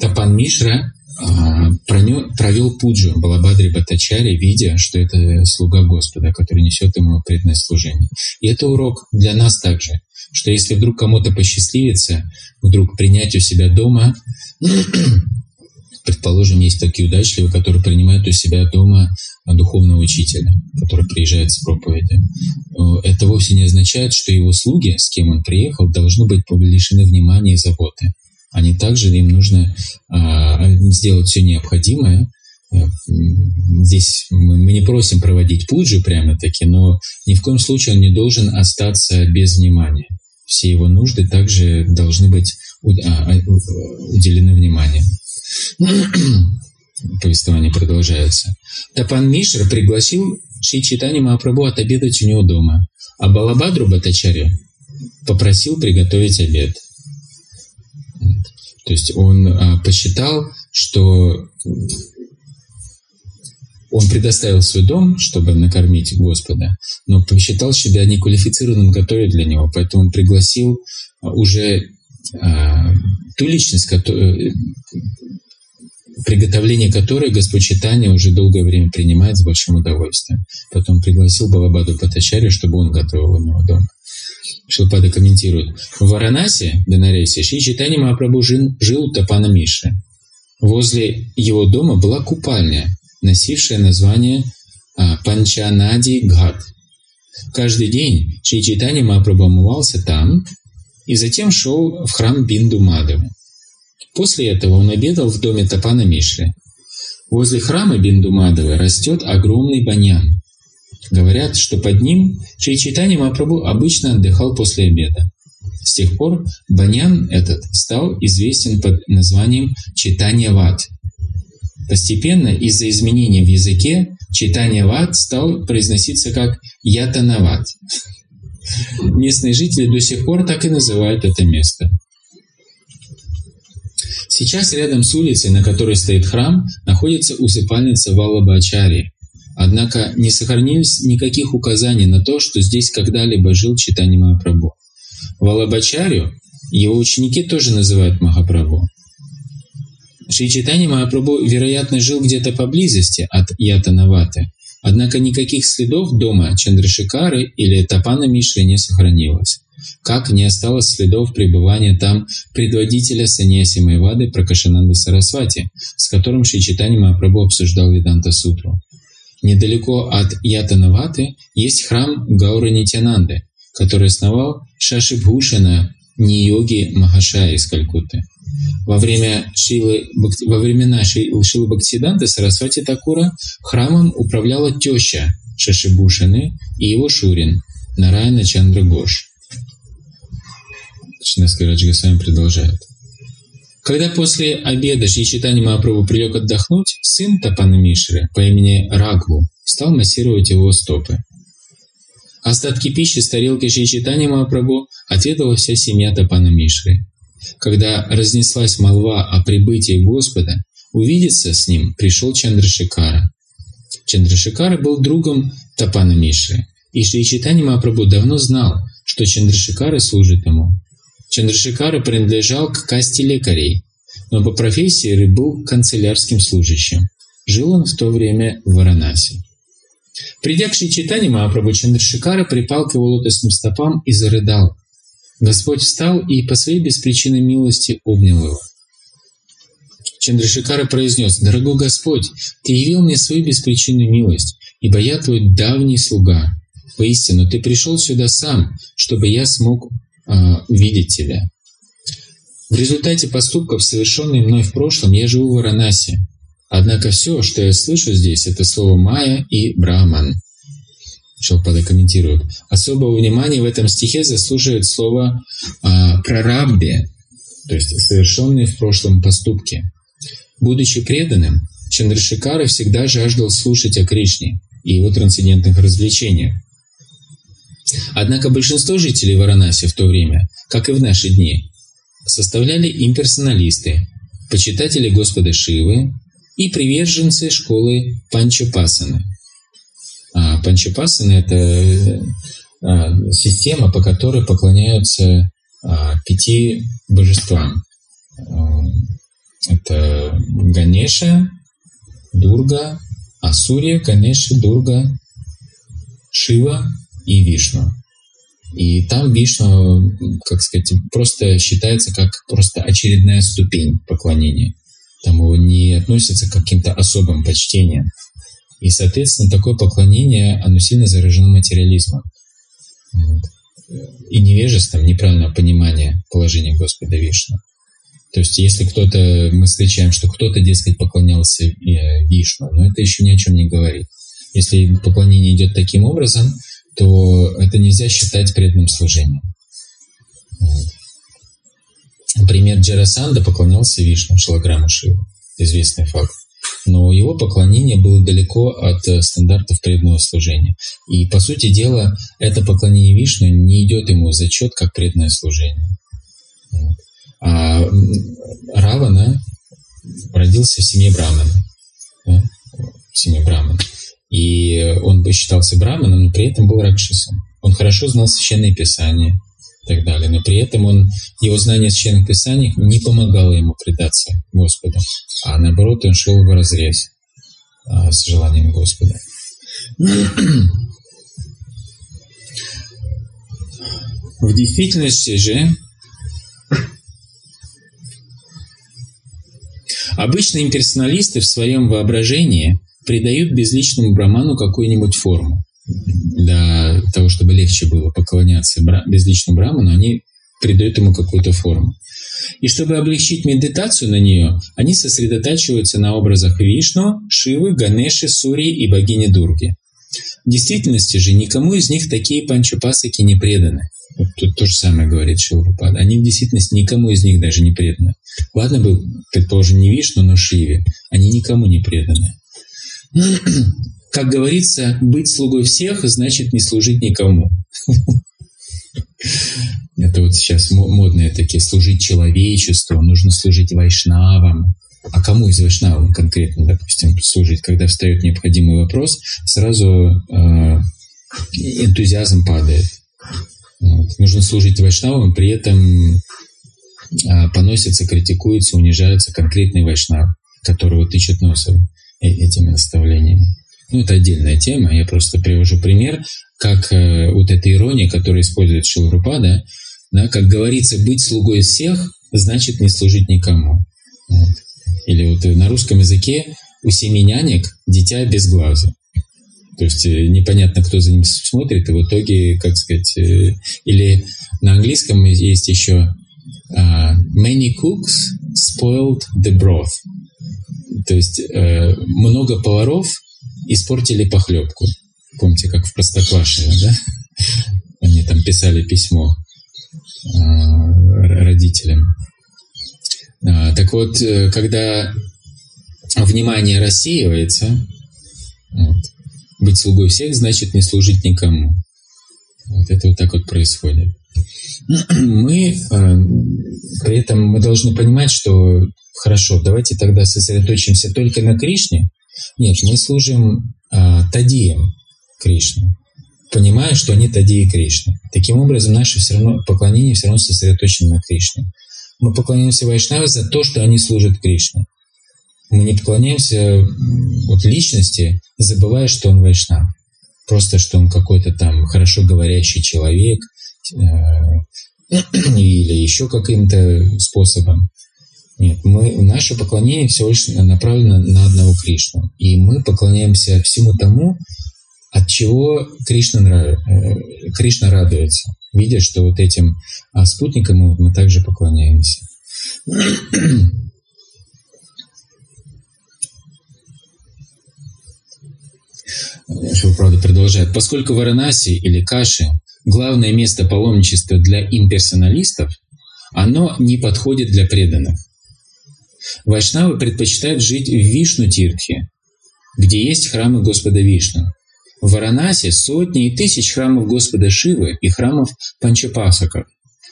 Тапан Мишра а, провел пуджу Балабадри Батачари, видя, что это слуга Господа, который несет ему преданное служение. И это урок для нас также, что если вдруг кому-то посчастливится, вдруг принять у себя дома, предположим, есть такие удачливые, которые принимают у себя дома духовного учителя, который приезжает с проповеди. Это вовсе не означает, что его слуги, с кем он приехал, должны быть лишены внимания и заботы они также им нужно а, сделать все необходимое. Э, здесь мы не просим проводить пуджу прямо-таки, но ни в коем случае он не должен остаться без внимания. Все его нужды также должны быть а, а, уделены внимание. Повествование продолжается. Тапан Мишра пригласил Шри Читани Махапрабху отобедать у него дома, а Балабадру Батачари попросил приготовить обед. То есть он а, посчитал, что он предоставил свой дом, чтобы накормить Господа, но посчитал себя неквалифицированным готовить для него, поэтому он пригласил а, уже а, ту личность, которая, приготовление которой Господь Читания уже долгое время принимает с большим удовольствием. Потом пригласил Балабаду Патачари, чтобы он готовил у него дом. Шилпада комментирует. В Варанасе, Бенаресе, Шри Читани Махапрабху жил у Тапана Миши. Возле его дома была купальня, носившая название а, Панчанади Гhat. Каждый день Шри Читани Махапрабху омывался там и затем шел в храм Бинду Мадавы. После этого он обедал в доме Тапана Миши. Возле храма Бинду Мадавы растет огромный баньян, Говорят, что под ним Шри Чайтанья Махапрабху обычно отдыхал после обеда. С тех пор баньян этот стал известен под названием Читания Ват. Постепенно из-за изменения в языке Читания Ват стал произноситься как Ятанават. Местные жители до сих пор так и называют это место. Сейчас рядом с улицей, на которой стоит храм, находится усыпальница Валлабачари, Однако не сохранились никаких указаний на то, что здесь когда-либо жил Читани Махапрабху. Валабачарю его ученики тоже называют Махапрабху. Шри Читани Махапрабху, вероятно, жил где-то поблизости от Ятанаваты, однако никаких следов дома Чандрашикары или Тапана Миши не сохранилось. Как не осталось следов пребывания там предводителя Саньяси Майвады Пракашананда Сарасвати, с которым Шри Читани Махапрабху обсуждал Веданта Сутру. Недалеко от Ятанаваты есть храм Гаура Нитянанды, который основал Шашибхушана Ниоги Махашая из Калькутты. Во, время Шилы, во времена Шилы Бхактиданта Сарасвати Такура храмом управляла теща Шашибушаны и его шурин Нараяна Чандра Гош. Чинаска Раджгасами продолжает. Когда после обеда Шри Читани Махапрабху прилег отдохнуть, сын Тапана Мишры по имени Рагву стал массировать его стопы. Остатки пищи с тарелки Шри Читани Махапрабху отведала вся семья Тапана Мишры. Когда разнеслась молва о прибытии Господа, увидеться с ним пришел Чандрашикара. Чандрашикара был другом Тапана Мишры, и Шри Читани Махапрабху давно знал, что Чандрашикара служит ему. Чандрашикара принадлежал к касте лекарей, но по профессии был канцелярским служащим. Жил он в то время в Варанаси. Придя к Шичитане, Махапрабху Чандрашикара припал к его лотосным стопам и зарыдал. Господь встал и по своей беспричинной милости обнял его. Чандрашикара произнес, «Дорогой Господь, Ты явил мне свою беспричинную милость, ибо я Твой давний слуга. Поистину, Ты пришел сюда сам, чтобы я смог э, увидеть тебя. В результате поступков, совершенных мной в прошлом, я живу в Варанаси. Однако все, что я слышу здесь, это слово «майя» и «браман». Шилпада комментирует. Особого внимания в этом стихе заслуживает слово а, «прарабде», то есть совершенные в прошлом поступки. Будучи преданным, Чандрашикара всегда жаждал слушать о Кришне и его трансцендентных развлечениях. Однако большинство жителей Варанаси в то время, как и в наши дни, составляли имперсоналисты, почитатели Господа Шивы и приверженцы школы Панчапасаны. А это а, система, по которой поклоняются а, пяти божествам. А, это Ганеша, Дурга, Асурья, Ганеша, Дурга, Шива и Вишну. И там Вишну, как сказать, просто считается как просто очередная ступень поклонения. Там его не относится к каким-то особым почтениям. И, соответственно, такое поклонение, оно сильно заражено материализмом. И невежеством, неправильного понимания положения Господа Вишну. То есть, если кто-то, мы встречаем, что кто-то, дескать, поклонялся э, Вишну, но это еще ни о чем не говорит. Если поклонение идет таким образом, то это нельзя считать преданным служением. Например, Джарасанда поклонялся Вишну, Шалаграму Шиву. Известный факт. Но его поклонение было далеко от э, стандартов преданного служения. И, по сути дела, это поклонение Вишну не идет ему в зачет как преданное служение. А Равана родился в семье Брамана. Да? В семье Брамана. И он бы считался браманом, но при этом был ракшисом. Он хорошо знал священные писания и так далее, но при этом он, его знание священных писаний не помогало ему предаться Господу, а наоборот он шел в разрез а, с желанием Господа. В действительности же обычно имперсоналисты в своем воображении придают безличному браману какую-нибудь форму. Для того, чтобы легче было поклоняться безличному браману, они придают ему какую-то форму. И чтобы облегчить медитацию на нее, они сосредотачиваются на образах Вишну, Шивы, Ганеши, Сури и богини Дурги. В действительности же никому из них такие панчапасаки не преданы. Вот тут то же самое говорит Шилрупада. Они в действительности никому из них даже не преданы. Ладно бы, предположим, не Вишну, но Шиве. Они никому не преданы. Как говорится, быть слугой всех значит не служить никому. Это вот сейчас модные такие, служить человечеству, нужно служить вайшнавам. А кому из вайшнавов конкретно, допустим, служить, когда встает необходимый вопрос, сразу э, энтузиазм падает. Вот. Нужно служить вайшнавам, при этом э, поносится, критикуется, унижается конкретный вайшнав, которого тычет носом этими наставлениями. Ну, это отдельная тема. Я просто привожу пример, как э, вот эта ирония, которую использует Шилрупада, да, как говорится, быть слугой всех значит не служить никому. Вот. Или вот на русском языке у семи нянек дитя без глаза. То есть э, непонятно, кто за ним смотрит, и в итоге, как сказать, э, или на английском есть еще uh, many cooks spoiled the broth. То есть э, много поваров испортили похлебку. Помните, как в Простоквашино, да? Они там писали письмо э, родителям. А, так вот, э, когда внимание рассеивается, вот, быть слугой всех значит не служить никому. Вот это вот так вот происходит. Мы э, при этом мы должны понимать, что хорошо, давайте тогда сосредоточимся только на Кришне. Нет, мы служим э, Тадиям Кришны, понимая, что они Тадии Кришны. Таким образом, наше все равно поклонение все равно сосредоточено на Кришне. Мы поклоняемся Вайшнаве за то, что они служат Кришне. Мы не поклоняемся вот личности, забывая, что он Вайшнав. Просто, что он какой-то там хорошо говорящий человек э, или еще каким-то способом. Нет, мы, наше поклонение всего лишь направлено на одного Кришну. И мы поклоняемся всему тому, от чего Кришна, нрав... Э, Кришна радуется, видя, что вот этим а спутникам мы, мы также поклоняемся. правда продолжает. Поскольку Варанаси или Каши – главное место паломничества для имперсоналистов, оно не подходит для преданных. Вайшнавы предпочитают жить в Вишну-Тиртхе, где есть храмы Господа Вишну. В Варанасе сотни и тысяч храмов Господа Шивы и храмов Панчапасаков.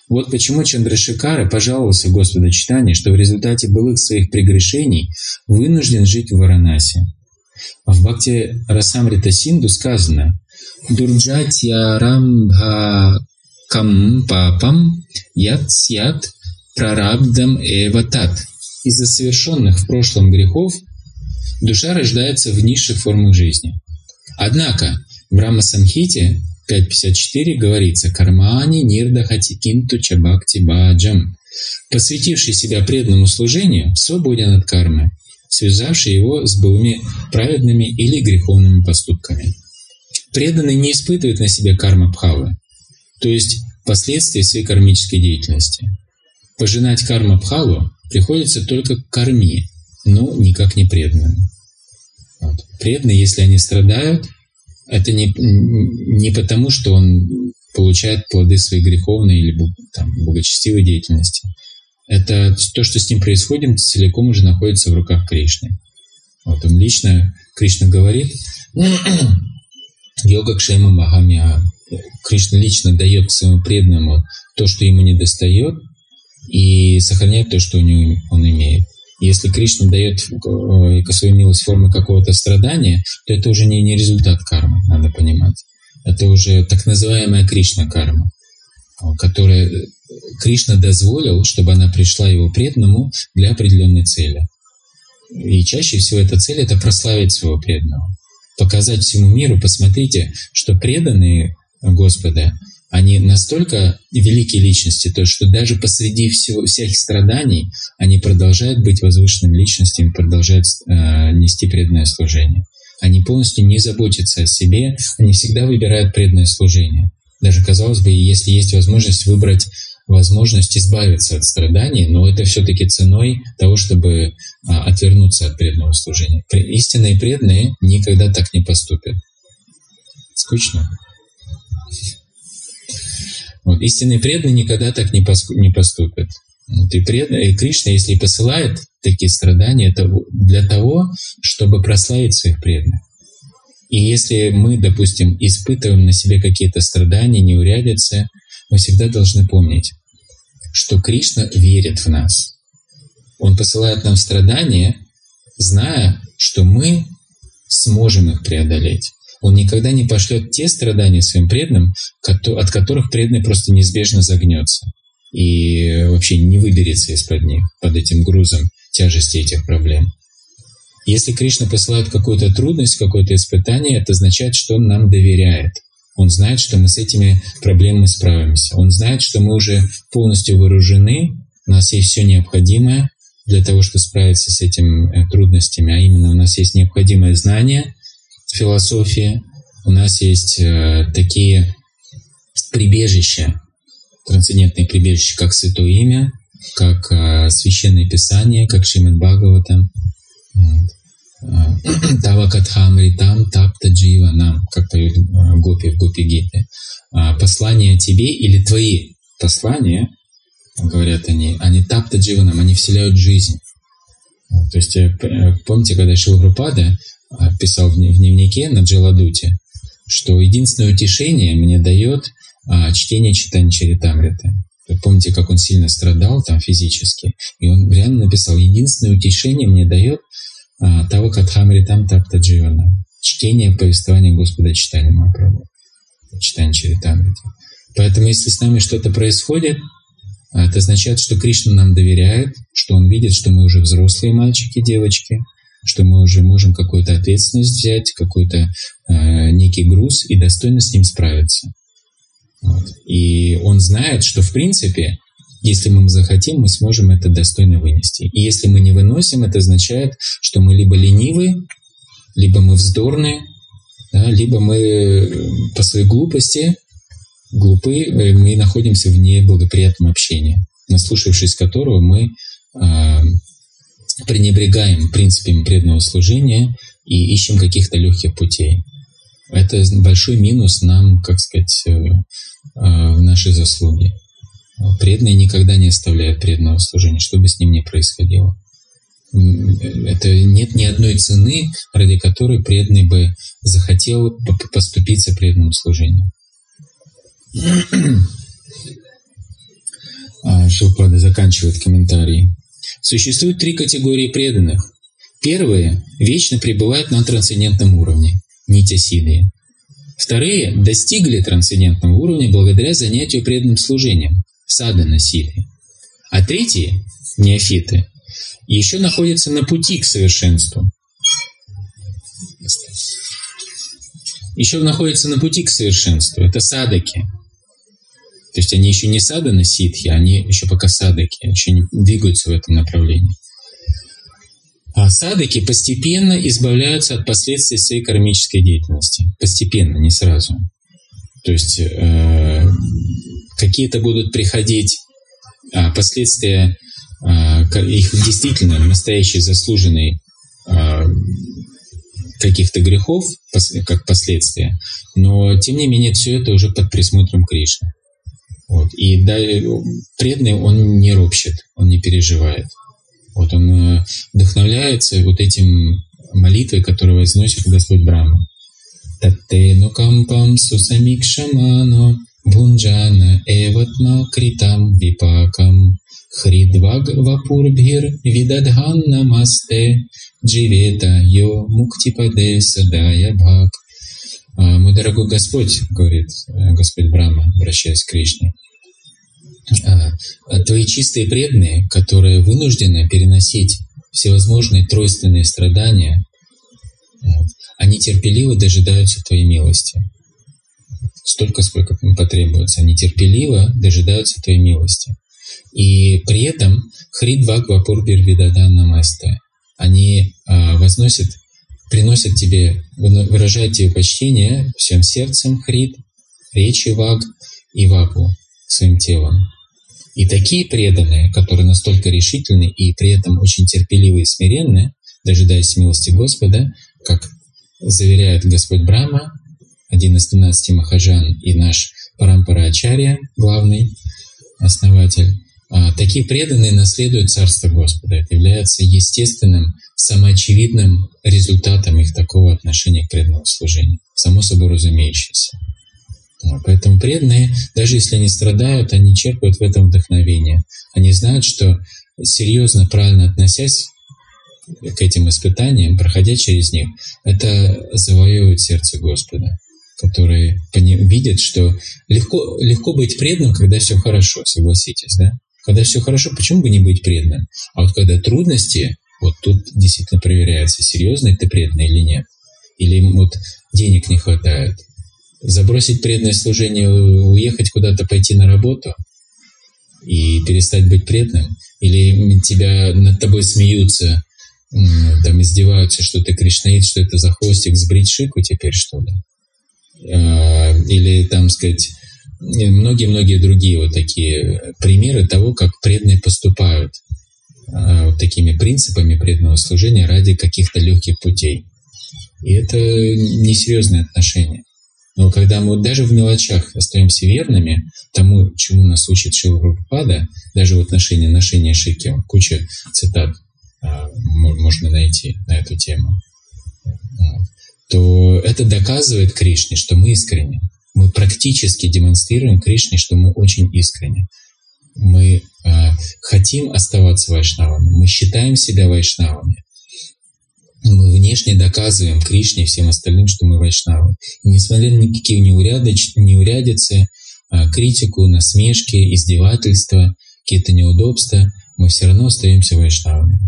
Вот почему Чандрашикара пожаловался Господу Читания, что в результате былых своих прегрешений вынужден жить в Варанасе. А в Бхакти Расамрита Синду сказано «Дурджатья рамбха кам папам ят прарабдам эватат» из-за совершенных в прошлом грехов душа рождается в низших формах жизни. Однако в Брахма Самхите 5.54 говорится «Кармани нирда хатикинту чабакти баджам» посвятивший себя преданному служению, свободен от кармы, связавший его с былыми праведными или греховными поступками. Преданный не испытывает на себе карма бхавы, то есть последствия своей кармической деятельности. Пожинать карма бхаву приходится только к но никак не преданным. Вот. Преданные, если они страдают, это не, не потому, что он получает плоды своей греховной или там, благочестивой деятельности. Это то, что с ним происходит, целиком уже находится в руках Кришны. Вот он лично, Кришна говорит, йога кшема махамья. Кришна лично дает своему преданному то, что ему не достает, и сохраняет то, что у него он имеет. Если Кришна дает э, свою милость в форме какого-то страдания, то это уже не, не результат кармы, надо понимать. Это уже так называемая Кришна карма, которая Кришна дозволил, чтобы она пришла его преданному для определенной цели. И чаще всего эта цель — это прославить своего преданного. Показать всему миру, посмотрите, что преданные Господа, они настолько великие личности, то что даже посреди всего, всех страданий они продолжают быть возвышенными личностями, продолжают э, нести преданное служение. Они полностью не заботятся о себе, они всегда выбирают преданное служение. Даже, казалось бы, если есть возможность выбрать возможность избавиться от страданий, но это все-таки ценой того, чтобы а, отвернуться от преданного служения. Истинные преданные никогда так не поступят. Скучно? Вот, истинные преданные никогда так не, поску, не поступят. Вот, и, преданные, и Кришна, если посылает такие страдания, это для того, чтобы прославить своих преданных. И если мы, допустим, испытываем на себе какие-то страдания, неурядицы, мы всегда должны помнить, что Кришна верит в нас. Он посылает нам страдания, зная, что мы сможем их преодолеть. Он никогда не пошлет те страдания своим преданным, от которых преданный просто неизбежно загнется и вообще не выберется из-под них, под этим грузом тяжести этих проблем. Если Кришна посылает какую-то трудность, какое-то испытание, это означает, что Он нам доверяет. Он знает, что мы с этими проблемами справимся. Он знает, что мы уже полностью вооружены, у нас есть все необходимое для того, чтобы справиться с этими э, трудностями, а именно у нас есть необходимое знание, философия, у нас есть э, такие прибежища, трансцендентные прибежища, как Святое Имя, как э, Священное Писание, как Шримад Бхагаватам. Вот. Тава Катхамритам Тапта Джива Нам, как поют э, Гопи в Гопи Гите. А, послание тебе или твои послания, говорят они, они Тапта Джива Нам, они вселяют жизнь. То есть, э, э, помните, когда Шилапрапада писал в дневнике на Джаладуте, что единственное утешение мне дает а, чтение читания Чаритамриты. Помните, как он сильно страдал там физически? И он реально написал, единственное утешение мне дает а, того Катхамритам Тапта Дживана. Чтение повествования Господа читания Махапрабху. Читание Чаритамрита. Поэтому, если с нами что-то происходит, а, это означает, что Кришна нам доверяет, что Он видит, что мы уже взрослые мальчики, девочки, что мы уже можем какую-то ответственность взять, какой-то э, некий груз и достойно с ним справиться. Вот. И он знает, что в принципе если мы захотим, мы сможем это достойно вынести. И если мы не выносим, это означает, что мы либо ленивы, либо мы вздорны, да, либо мы э, по своей глупости глупы, э, мы находимся в неблагоприятном общении, наслушавшись которого мы э, пренебрегаем принципами преданного служения и ищем каких-то легких путей. Это большой минус нам, как сказать, э, э, в нашей заслуге. Преданный никогда не оставляет преданного служения, что бы с ним ни происходило. Это нет ни одной цены, ради которой преданный бы захотел поступиться преданным служением. А, Шилпада заканчивает комментарий. Существует три категории преданных. Первые вечно пребывают на трансцендентном уровне – нитясиды. Вторые достигли трансцендентного уровня благодаря занятию преданным служением – садана-сиды. А третьи – неофиты – еще находятся на пути к совершенству. Еще находятся на пути к совершенству – это садаки – то есть они еще не саданы ситхи, они еще пока садаки, еще не двигаются в этом направлении. А садыки постепенно избавляются от последствий своей кармической деятельности. Постепенно, не сразу. То есть э, какие-то будут приходить а, последствия а, их действительно настоящей заслуженной а, каких-то грехов, как последствия, но тем не менее все это уже под присмотром Кришны. Вот. И да, преданный он не ропщет, он не переживает. Вот он э, вдохновляется вот этим молитвой, которую возносит Господь Брахма. Таттену кампам сусамикшамано бунджана эватма критам випакам хридваг вапурбхир видадхан намасте дживета йо муктипаде садая бхак. А, мой дорогой Господь, говорит э, Господь Брахма, обращаясь к Кришне, а, а твои чистые преданные, которые вынуждены переносить всевозможные тройственные страдания, они терпеливо дожидаются твоей милости. Столько, сколько им потребуется. Они терпеливо дожидаются твоей милости. И при этом Хридвак Вапур Бирвидадан Намасте. Они возносят, приносят тебе, выражают тебе почтение всем сердцем Хрид, речи Ваг и Вапу своим телом. И такие преданные, которые настолько решительны и при этом очень терпеливы и смиренны, дожидаясь милости Господа, как заверяет Господь Брама, один из 12 махаджан и наш Парампара Ачарья, главный основатель, такие преданные наследуют Царство Господа. Это является естественным, самоочевидным результатом их такого отношения к преданному служению. Само собой разумеющееся. Поэтому преданные, даже если они страдают, они черпают в этом вдохновение. Они знают, что серьезно, правильно относясь к этим испытаниям, проходя через них, это завоевывает сердце Господа, который видит, что легко, легко быть преданным, когда все хорошо, согласитесь, да? Когда все хорошо, почему бы не быть преданным? А вот когда трудности, вот тут действительно проверяется, серьезный ты преданный или нет. Или вот денег не хватает, забросить преданное служение, уехать куда-то, пойти на работу и перестать быть преданным? Или тебя над тобой смеются, там издеваются, что ты кришнаит, что это за хвостик, сбрить шику теперь, что ли? А, или, там сказать, многие-многие другие вот такие примеры того, как преданные поступают а, вот такими принципами преданного служения ради каких-то легких путей. И это несерьезное отношение. Но когда мы даже в мелочах остаемся верными тому, чему нас учит Шила Прабхупада, даже в отношении ношения шики, куча цитат а, можно найти на эту тему, то это доказывает Кришне, что мы искренне. Мы практически демонстрируем Кришне, что мы очень искренне. Мы э, хотим оставаться вайшнавами, мы считаем себя вайшнавами мы внешне доказываем Кришне и всем остальным, что мы вайшнавы. И несмотря на никакие неурядоч, неурядицы, а, критику, насмешки, издевательства, какие-то неудобства, мы все равно остаемся вайшнавами.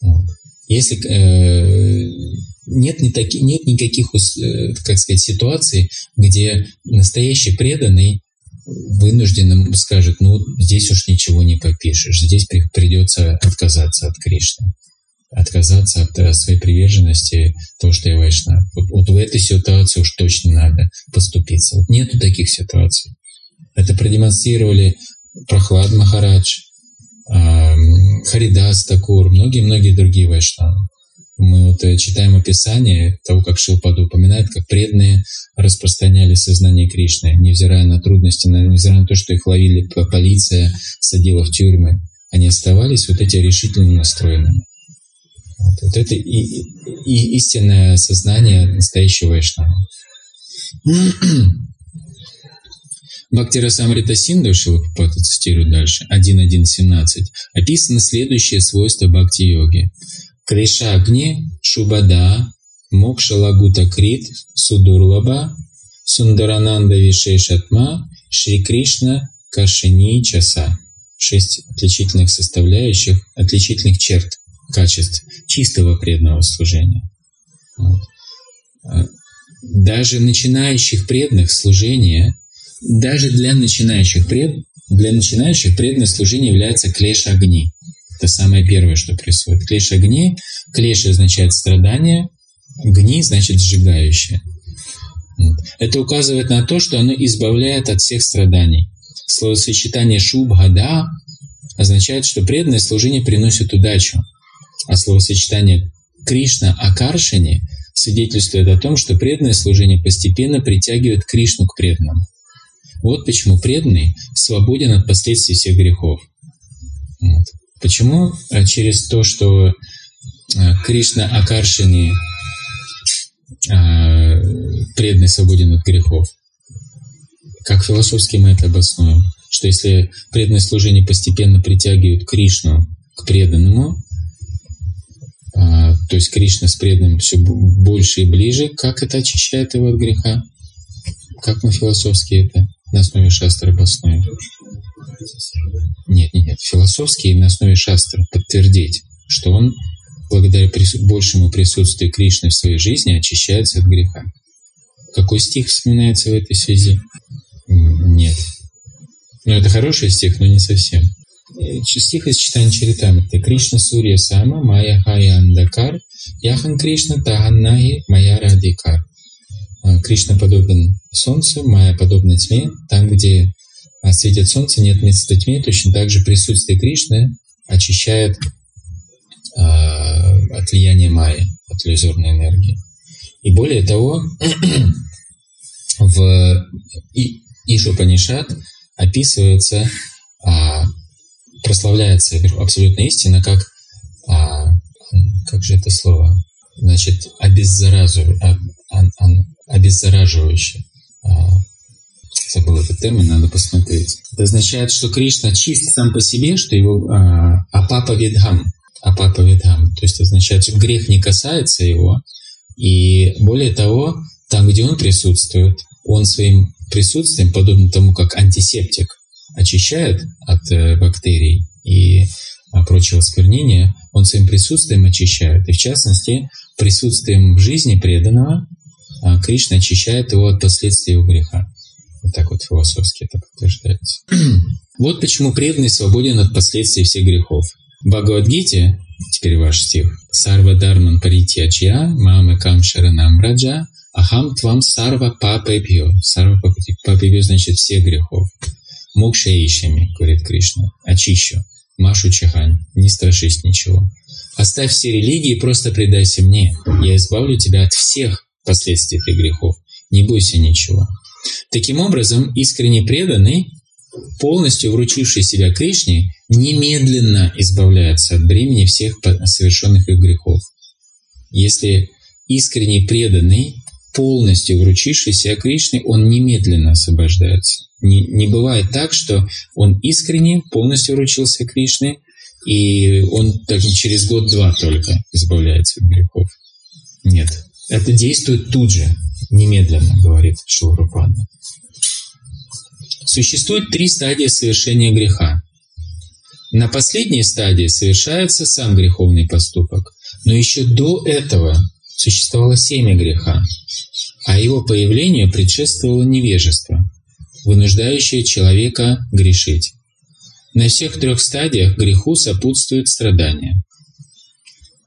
Вот. Если э, нет, не таки, нет никаких, э, как сказать, ситуаций, где настоящий преданный вынужден скажет, ну здесь уж ничего не попишешь, здесь придется отказаться от Кришны отказаться от э, своей приверженности, то, что я вайшнав. Вот, вот в этой ситуации уж точно надо поступиться. Вот нету таких ситуаций. Это продемонстрировали Прохлад Махарадж, Харидас Такур, многие-многие другие вайшнавы. Мы вот э, читаем описание того, как Шилпаду упоминает, как преданные распространяли сознание Кришны, невзирая на трудности, невзирая на то, что их ловили полиция, садила в тюрьмы. Они оставались вот эти решительно настроенными. Вот, вот это и, и истинное сознание настоящего вайшнава. Бхактира Самрита Синду, Шилапапата цитирует дальше, 1.1.17, описано следующее свойство бхакти-йоги. Кришагни, Шубада, Мокша Лагута Крит, Судурлаба, Сундарананда Вишешатма, Шри Кришна Кашини Часа. Шесть отличительных составляющих, отличительных черт качеств чистого преданного служения. Вот. А, даже начинающих преданных служения, даже для начинающих пред, для начинающих преданное служение является клеш огни. Это самое первое, что происходит. Клеш огни. Клеш означает страдание, гни значит сжигающее. Это указывает на то, что оно избавляет от всех страданий. Словосочетание «шубхада» означает, что преданное служение приносит удачу, а словосочетание «Кришна Акаршини» свидетельствует о том, что преданное служение постепенно притягивает Кришну к преданному. Вот почему преданный свободен от последствий всех грехов. Вот. Почему? А через то, что э, Кришна Акаршини а, преданный свободен от грехов. Как философски мы это обоснуем? Что если преданное служение постепенно притягивает Кришну к преданному, то есть Кришна с преданным все больше и ближе, как это очищает его от греха? Как мы философски это на основе шастры обоснуем? Нет, нет, нет. Философски на основе шастры подтвердить, что он благодаря большему присутствию Кришны в своей жизни очищается от греха. Какой стих вспоминается в этой связи? Нет. Ну, это хороший стих, но не совсем. Э, стих из читания Чаритамриты. Кришна Сурья Сама Майя Хая Андакар Яхан Кришна Таганнаги Майя Радикар. А, Кришна подобен солнцу, Майя подобна тьме. Там, где а, светит солнце, нет места тьме. Точно так же присутствие Кришны очищает а, от влияния Майи, от иллюзорной энергии. И более того, в Ишупанишат описывается, а, прославляется абсолютная истина как, а, как же это слово, значит, обеззаразу, обеззараживающее. А, забыл этот термин, надо посмотреть. Это означает, что Кришна чист сам по себе, что его а, апапа ведхам, апапа ведхам, то есть означает, что грех не касается его, и более того, там, где он присутствует, он своим присутствием, подобно тому, как антисептик очищает от э, бактерий и а, прочего сквернения, он своим присутствием очищает. И в частности, присутствием в жизни преданного Кришна очищает его от последствий его греха. Вот так вот философски это подтверждается. вот почему преданный свободен от последствий всех грехов. В Бхагавадгите, теперь ваш стих, «Сарва дарман паритьячья, мама кам шаранам раджа, Ахам твам сарва папепьё. Сарва папепьё значит все грехов. Мокша ищами, говорит Кришна. Очищу. Машу чахань. Не страшись ничего. Оставь все религии и просто предайся мне. Я избавлю тебя от всех последствий этих грехов. Не бойся ничего. Таким образом, искренне преданный, полностью вручивший себя Кришне, немедленно избавляется от бремени всех совершенных их грехов. Если искренне преданный полностью вручившийся Кришне, он немедленно освобождается. Не, не бывает так, что он искренне полностью вручился Кришне, и он так через год-два только избавляется от грехов. Нет. Это действует тут же, немедленно, говорит Шилрупада. Существует три стадии совершения греха. На последней стадии совершается сам греховный поступок, но еще до этого существовало семя греха, а его появлению предшествовало невежество, вынуждающее человека грешить. На всех трех стадиях греху сопутствует страдания.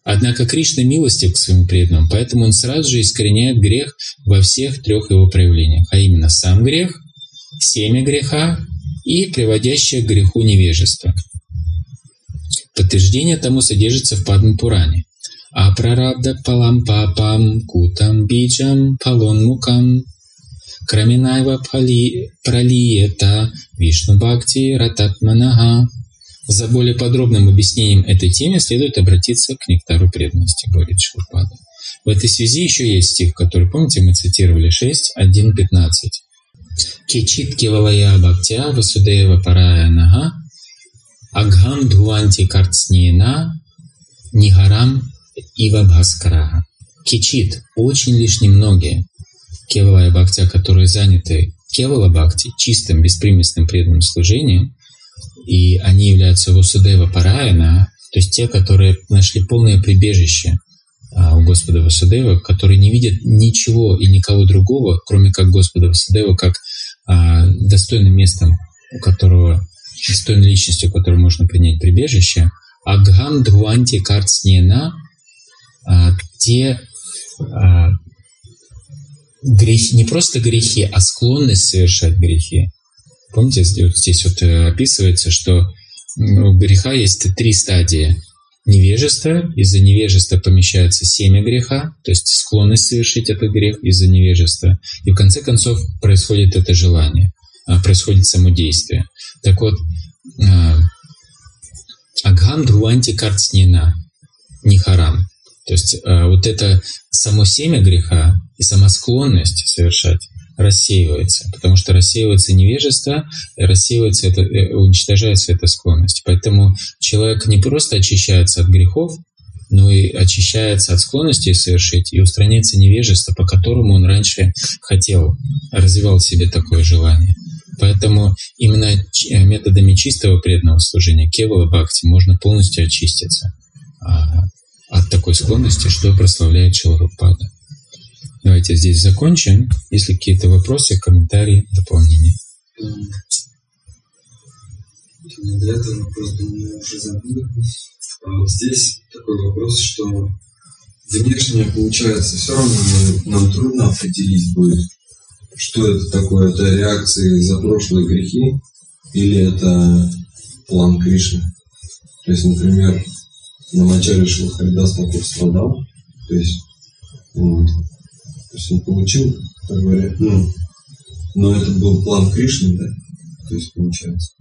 Однако Кришна милостив к своему преданному, поэтому он сразу же искореняет грех во всех трех его проявлениях, а именно сам грех, семя греха и приводящее к греху невежество. Подтверждение тому содержится в Падмапуране. Апрарабда палам папам кутам биджам палонмукам Краминайва пралиета Вишну Бхакти Рататманага. За более подробным объяснением этой темы следует обратиться к нектару преданности, говорит Шилпада. В этой связи еще есть стих, который, помните, мы цитировали 6, 1, 15. Кечит кивалая бхактя васудева парая нага агхам dhуанти картснина нигарам Ива Бхаскараха. Кичит – очень лишь немногие. Кевала и Бхакти, которые заняты Кевала Бхакти, чистым, беспримесным преданным служением, и они являются Васудева Параяна, то есть те, которые нашли полное прибежище а, у Господа Васудева, который не видит ничего и никого другого, кроме как Господа Васудева, как а, достойным местом, у которого достойной личностью, которой можно принять прибежище. Агхам Дванти Карцнена а, те грехи, не просто грехи, а склонность совершать грехи. Помните, здесь вот э, описывается, что у греха есть три стадии. Невежество, из-за невежества помещается семя греха, то есть склонность совершить этот грех из-за невежества. И в конце концов происходит это желание, а, происходит самодействие. Так вот, а, Агхан Друанти Карцнина, не харам. То есть а, вот это само семя греха и сама склонность совершать рассеивается, потому что рассеивается невежество, рассеивается это, э, уничтожается эта склонность. Поэтому человек не просто очищается от грехов, но и очищается от склонности совершить, и устраняется невежество, по которому он раньше хотел, развивал в себе такое желание. Поэтому именно э, методами чистого преданного служения, кевала бхакти, можно полностью очиститься а, от такой склонности, что прославляет Шиларупада. Давайте здесь закончим. Если какие-то вопросы, комментарии, дополнения. До этого вопрос, думаю, уже забыли. А здесь такой вопрос, что внешне получается все равно нам трудно определить будет, что это такое. Это реакции за прошлые грехи или это план Кришны. То есть, например, на начале Шилхаридас такой страдал, то есть то есть он получил, так говоря, ну, но это был план Кришны, да? То есть получается.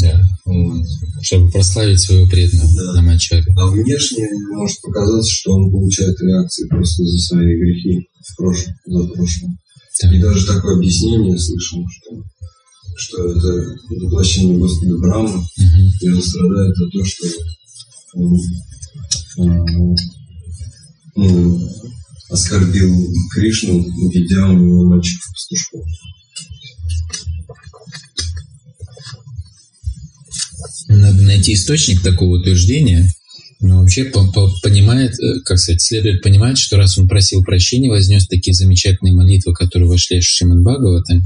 Да, вот. чтобы прославить своего преданного да. на Мачаре. А внешне может показаться, что он получает реакции просто за свои грехи в прошлом, за прошлое. Да. И даже такое объяснение слышал, что, что это воплощение Господа Брахмы, угу. и он страдает за то, что он, а, ну, оскорбил Кришну, уведя у него мальчиков-пастушков. Надо найти источник такого утверждения, но вообще по -по понимает, э, как сказать, следует понимать, что раз он просил прощения, вознес такие замечательные молитвы, которые вошли в Шриман Бхагавата,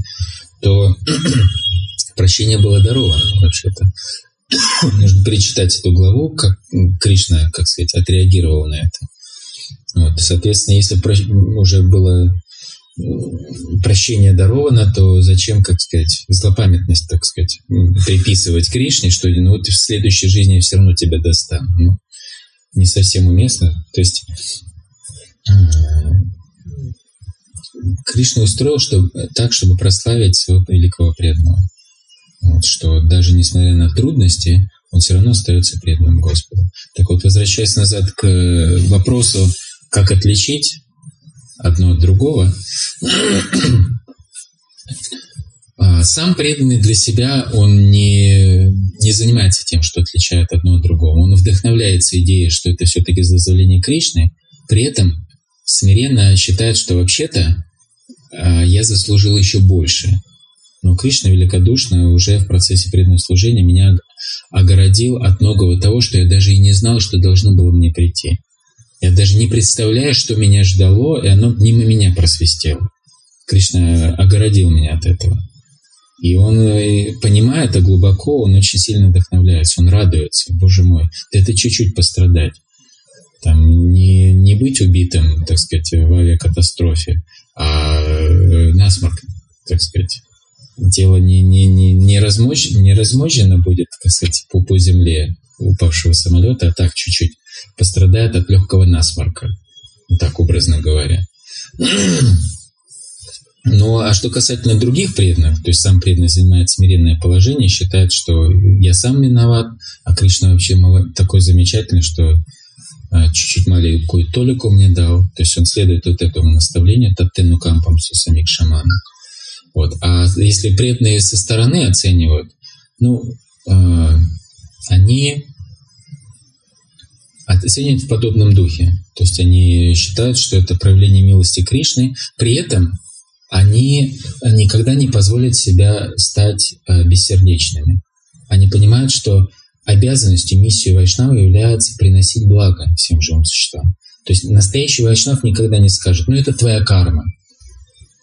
то прощение было даровано вообще-то. Нужно перечитать эту главу, как Кришна, как сказать, отреагировал на это. Вот, соответственно, если уже было прощение даровано, то зачем, как сказать, злопамятность, так сказать, приписывать Кришне, что ну вот в следующей жизни я все равно тебя достану. Ну, не совсем уместно. То есть э, Кришна устроил что, так, чтобы прославить своего великого преданного. Вот, что даже несмотря на трудности, он все равно остается преданным Господу. Так вот, возвращаясь назад к вопросу, как отличить одно от другого? А, сам преданный для себя, он не, не занимается тем, что отличает одно от другого. Он вдохновляется идеей, что это все-таки дозволение Кришны, при этом смиренно считает, что вообще-то а, я заслужил еще больше. Но Кришна великодушно уже в процессе преданного служения меня огородил от многого того, что я даже и не знал, что должно было мне прийти. Я даже не представляю, что меня ждало, и оно мимо меня просвистело. Кришна огородил меня от этого. И он э, понимает это глубоко, он очень сильно вдохновляется, он радуется. Боже мой, да это чуть-чуть пострадать. Там не, не быть убитым, так сказать, в авиакатастрофе, а э, насморк, так сказать. Тело не, не, не, не, размож, не размощено будет, так сказать, по, по земле упавшего самолета, а так чуть-чуть пострадает от легкого насморка, так образно говоря. Ну, а что касательно других преданных, то есть сам преданный занимает смиренное положение, считает, что я сам виноват, а Кришна вообще такой замечательный, что а, чуть-чуть маленькую толику мне дал. То есть он следует вот этому наставлению Таттену Кампам самих шаманов. Вот. А если преданные со стороны оценивают, ну, э, они оценивают в подобном духе. То есть они считают, что это проявление милости Кришны. При этом они никогда не позволят себя стать э, бессердечными. Они понимают, что обязанностью, миссией Вайшнава является приносить благо всем живым существам. То есть настоящий Вайшнав никогда не скажет, ну это твоя карма.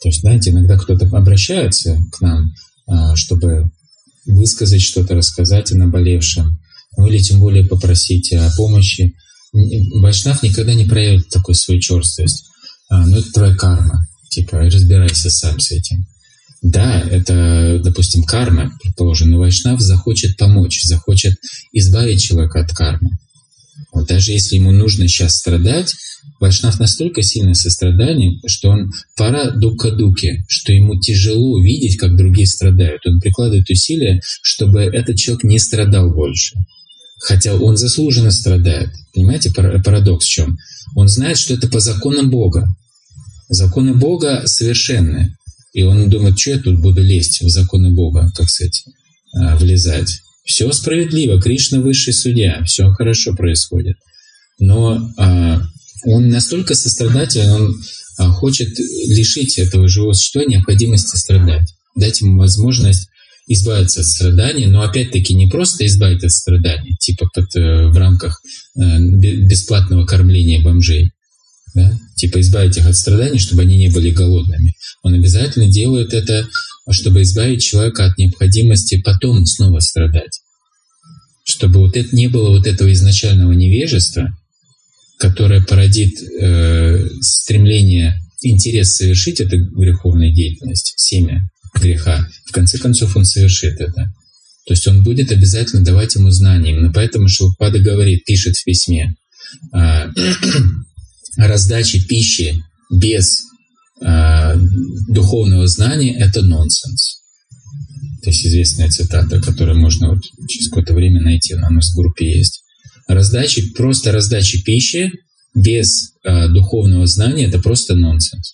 То есть, знаете, иногда кто-то обращается к нам, а, чтобы высказать что-то, рассказать о наболевшем, ну или тем более попросить о помощи. Вайшнав никогда не проявит такой свою черствость. А, ну это твоя карма. Типа, разбирайся сам с этим. Да, это, допустим, карма, предположим, но Вайшнав захочет помочь, захочет избавить человека от кармы. Вот даже если ему нужно сейчас страдать, Вайшнав настолько сильное сострадание, что он пара дука дуки, что ему тяжело видеть, как другие страдают. Он прикладывает усилия, чтобы этот человек не страдал больше. Хотя он заслуженно страдает. Понимаете, парадокс в чем? Он знает, что это по законам Бога. Законы Бога совершенны. И он думает, что я тут буду лезть в законы Бога, как сказать, а, влезать. Все справедливо, Кришна высший судья, все хорошо происходит. Но а, он настолько сострадателен, он а, хочет лишить этого живого существа необходимости страдать, дать ему возможность избавиться от страданий, но опять-таки не просто избавить от страданий, типа под, э, в рамках э, бесплатного кормления бомжей, да? типа избавить их от страданий, чтобы они не были голодными. Он обязательно делает это, чтобы избавить человека от необходимости потом снова страдать. Чтобы вот это не было вот этого изначального невежества, которое породит э, стремление, интерес совершить эту греховную деятельность, семя греха. В конце концов он совершит это. То есть он будет обязательно давать ему знания. Именно поэтому Шилпада говорит, пишет в письме, а, раздача пищи без а, духовного знания – это нонсенс. То есть известная цитата, которую можно вот через какое-то время найти, она у нас в группе есть. Раздача, просто раздача пищи без а, духовного знания – это просто нонсенс.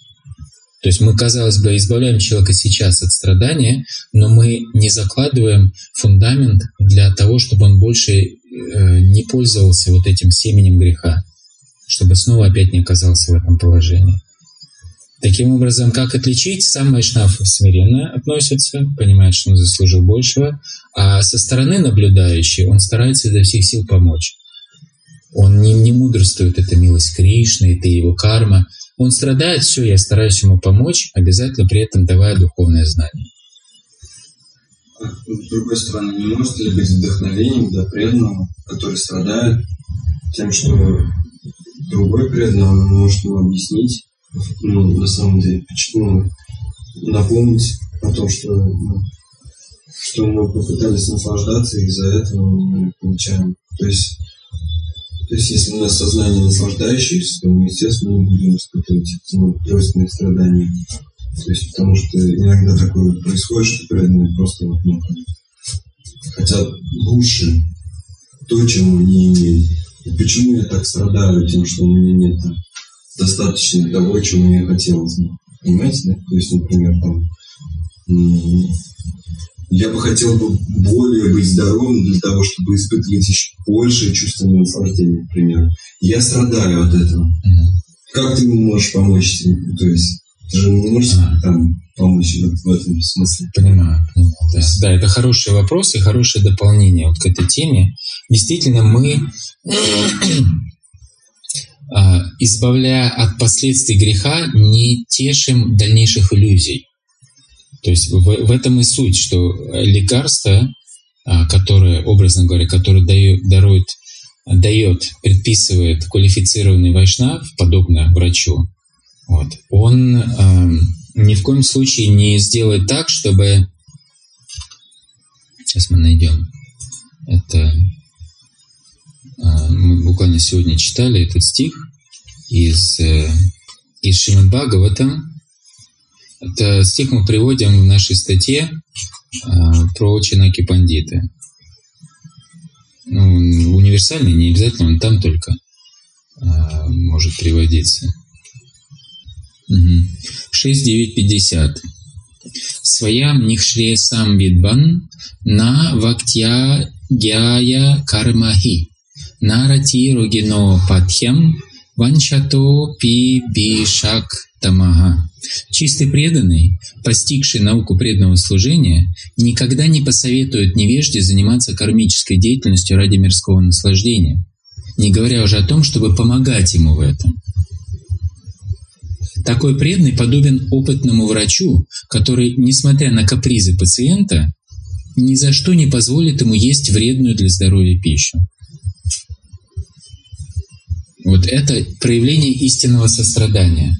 То есть мы, казалось бы, избавляем человека сейчас от страдания, но мы не закладываем фундамент для того, чтобы он больше э, не пользовался вот этим семенем греха чтобы снова опять не оказался в этом положении. Таким образом, как отличить? Сам Вайшнав смиренно относится, понимает, что он заслужил большего, а со стороны наблюдающий он старается изо всех сил помочь. Он не, не мудрствует, это милость Кришны, это его карма. Он страдает, все, я стараюсь ему помочь, обязательно при этом давая духовное знание. А с другой стороны, не может ли быть вдохновением для преданного, который страдает тем, что другой преданный может ему объяснить, ну, на самом деле, почему напомнить о том, что, ну, что мы попытались наслаждаться, и из-за этого мы получаем. То есть, то есть, если у нас сознание наслаждающееся, то мы, естественно, не будем испытывать ну, тройственных страданий. То есть, потому что иногда такое происходит, что преданные просто вот, ну, хотят лучше то, чем они имеют. И почему я так страдаю тем, что у меня нет достаточно того, чего мне хотелось бы. Понимаете, да? То есть, например, там, я бы хотел бы более быть здоровым для того, чтобы испытывать еще большее чувство наслаждения, например. Я страдаю от этого. Mm-hmm. Как ты можешь помочь? То есть, ты же не можешь а. там помочь в, в этом смысле. Понимаю, понимаю. Да. да, это хороший вопрос и хорошее дополнение вот к этой теме. Действительно, мы, а, избавляя от последствий греха, не тешим дальнейших иллюзий. То есть в, в этом и суть, что лекарство, а, которое, образно говоря, которое дает, дарует, дает, предписывает квалифицированный вайшнав, подобно врачу, вот, он ни в коем случае не сделать так, чтобы... Сейчас мы найдем. Это а, мы буквально сегодня читали этот стих из, э, из Шримад Бхагаватам. Это стих мы приводим в нашей статье а, про Чанаки Пандиты. Ну, универсальный, не обязательно, он там только а, может приводиться. 6950. Своям нихшресам видбан на вактя гяя кармахи. Нарати рогино патхям ванчато пи бишак тамага. Чистый преданный, постигший науку преданного служения, никогда не посоветует невежде заниматься кармической деятельностью ради мирского наслаждения, не говоря уже о том, чтобы помогать ему в этом. Такой преданный подобен опытному врачу, который, несмотря на капризы пациента, ни за что не позволит ему есть вредную для здоровья пищу. Вот это проявление истинного сострадания.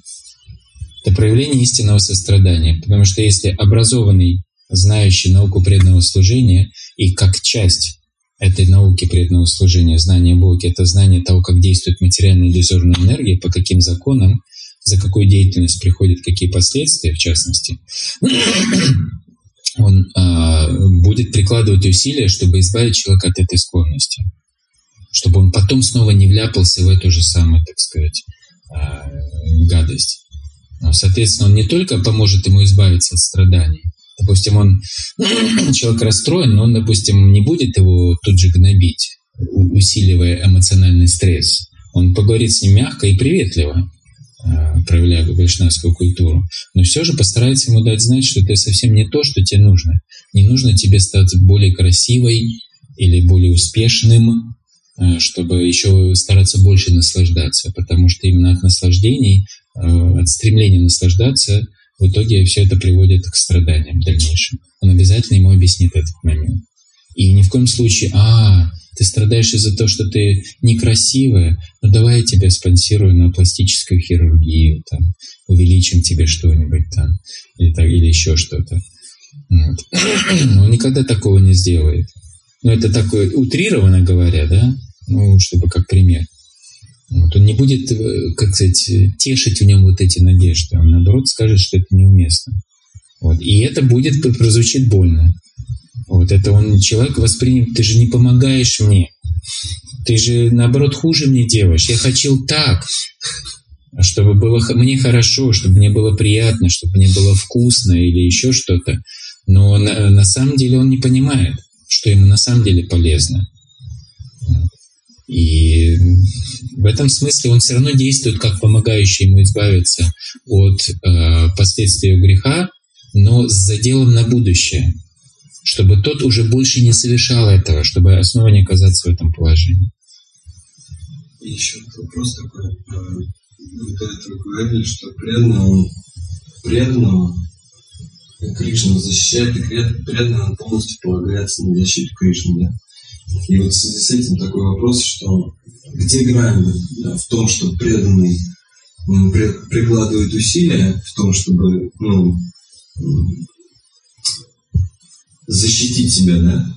Это проявление истинного сострадания. Потому что если образованный, знающий науку преданного служения и как часть этой науки преданного служения, знание Бога, это знание того, как действует материальная иллюзорная энергия, по каким законам, за какую деятельность приходят какие последствия, в частности, он а, будет прикладывать усилия, чтобы избавить человека от этой склонности, чтобы он потом снова не вляпался в эту же самую, так сказать, а, гадость. Но, соответственно, он не только поможет ему избавиться от страданий, допустим, он человек расстроен, но он, допустим, не будет его тут же гнобить, усиливая эмоциональный стресс. Он поговорит с ним мягко и приветливо, Э, проявляя вайшнавскую культуру, но все же постарается ему дать знать, что это совсем не то, что тебе нужно. Не нужно тебе стать более красивой или более успешным, э, чтобы еще стараться больше наслаждаться, потому что именно от наслаждений, от стремления наслаждаться, в итоге все это приводит к страданиям дальнейшим. Он обязательно ему объяснит этот момент. И ни в коем случае, а, ты страдаешь из-за того, что ты некрасивая, ну давай я тебя спонсирую на пластическую хирургию, там, увеличим тебе что-нибудь там, или, так, или еще что-то. Вот. Но он никогда такого не сделает. Ну, это такое, утрированно говоря, да, ну, чтобы как пример. Вот. Он не будет, э, как сказать, тешить в нем вот эти надежды. Он, наоборот, скажет, что это неуместно. Вот. И это будет, прозвучит больно. Вот это он человек воспринял, ты же не помогаешь мне. Ты же, наоборот, хуже мне делаешь. Я хотел так, чтобы было мне хорошо, чтобы мне было приятно, чтобы мне было вкусно или еще что-то. Но на, на самом деле он не понимает, что ему на самом деле полезно. И в этом смысле он все равно действует как помогающий ему избавиться от э, последствий греха, но с заделом на будущее чтобы тот уже больше не совершал этого, чтобы снова не оказаться в этом положении. И еще вопрос такой. Вот это вы говорили, что преданного, преданного Кришна защищает, и преданно он полностью полагается на защиту Кришны. Да? И вот в связи с этим такой вопрос, что где грань да, в том, что преданный прикладывает усилия в том, чтобы ну, защитить себя, да?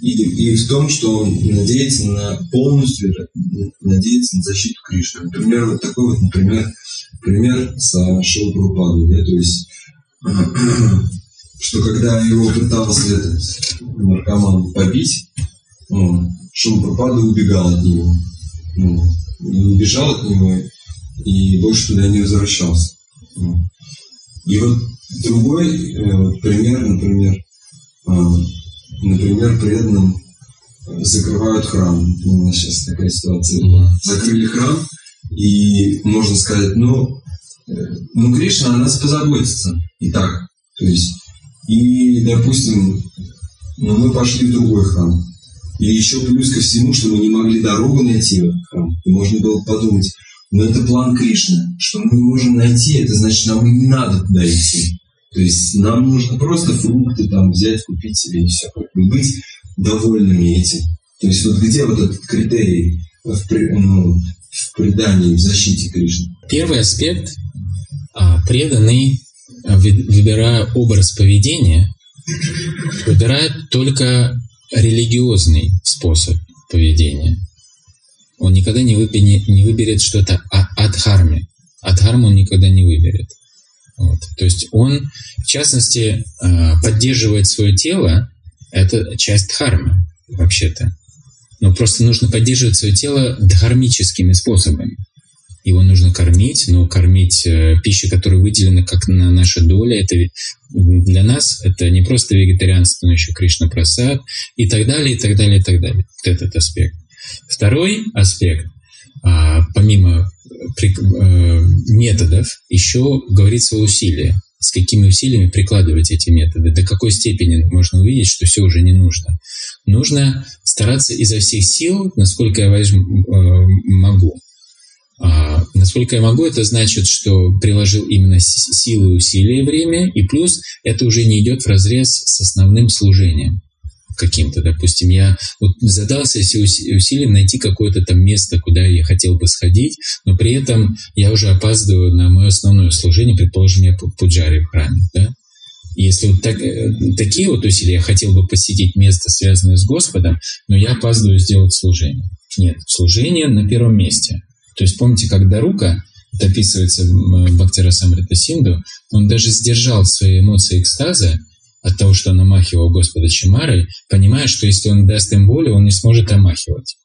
И, и в том, что он надеется на полностью, надеется на защиту Кришны. Например, вот такой вот, например, пример со Шилпрупадой, да, то есть, что когда его пытался этот наркоман побить, Шилпрупада убегал от него. Не убежал от него и больше туда не возвращался. И вот другой э, вот, пример, например, а, например, преданным закрывают храм. У нас сейчас такая ситуация была. Закрыли храм, и можно сказать, ну, э, ну, Кришна о нас позаботится. И так. То есть, и, допустим, ну, мы пошли в другой храм. И еще плюс ко всему, что мы не могли дорогу найти в этот храм. И можно было подумать, ну это план Кришны, что мы не можем найти, это значит, нам и не надо туда идти. То есть нам нужно просто фрукты там взять, купить себе и все. И быть довольными этим. То есть вот где вот этот критерий в, ну, в предании, в защите Кришны? Первый аспект а, преданный, а, выбирая образ поведения, выбирает только религиозный способ поведения. Он никогда не выберет, не выберет что-то от харми. От хармы он никогда не выберет. Вот. То есть он, в частности, э, поддерживает свое тело, это часть дхармы вообще-то. Но просто нужно поддерживать свое тело дхармическими способами. Его нужно кормить, но кормить э, пищей, которая выделена как на наша доля, это для нас это не просто вегетарианство, но еще Кришна Прасад и так далее, и так далее, и так далее. Вот этот аспект. Второй аспект – а, помимо при, э, методов еще говорится о усилии. С какими усилиями прикладывать эти методы, до какой степени можно увидеть, что все уже не нужно. Нужно стараться изо всех сил, насколько я возьму, э, могу. А, насколько я могу, это значит, что приложил именно силы, усилия, время, и плюс это уже не идет в разрез с основным служением каким-то, допустим, я вот задался усилием найти какое-то там место, куда я хотел бы сходить, но при этом я уже опаздываю на мое основное служение, предположим, я пуджари в храме, да? Если вот так, э, такие вот усилия, я хотел бы посетить место, связанное с Господом, но я опаздываю сделать служение. Нет, служение на первом месте. То есть помните, когда рука это описывается в Бхактира Самрита Синду, он даже сдержал свои эмоции экстаза, от того, что он омахивал Господа Чимарой, понимая, что если он даст им волю, он не сможет омахивать.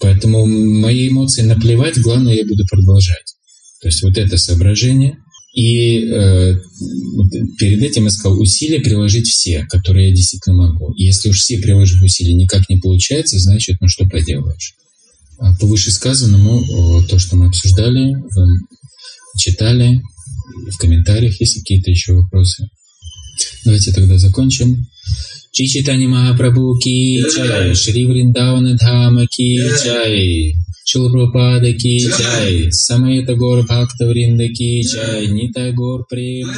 Поэтому мои эмоции наплевать, главное, я буду продолжать. То есть вот это соображение. И э, перед этим я сказал, усилия приложить все, которые я действительно могу. И если уж все приложив усилия никак не получается, значит, ну что поделаешь. А по вышесказанному, то, что мы обсуждали, читали, в комментариях есть какие-то еще вопросы. Давайте тогда закончим. Шри Читани Махапрабху ки чай, Шри Вриндавана Дхама ки чай, Шила Прабхупада ки чай, Самайта Гор Бхакта Вринда ки чай, Нитай Гор Прем.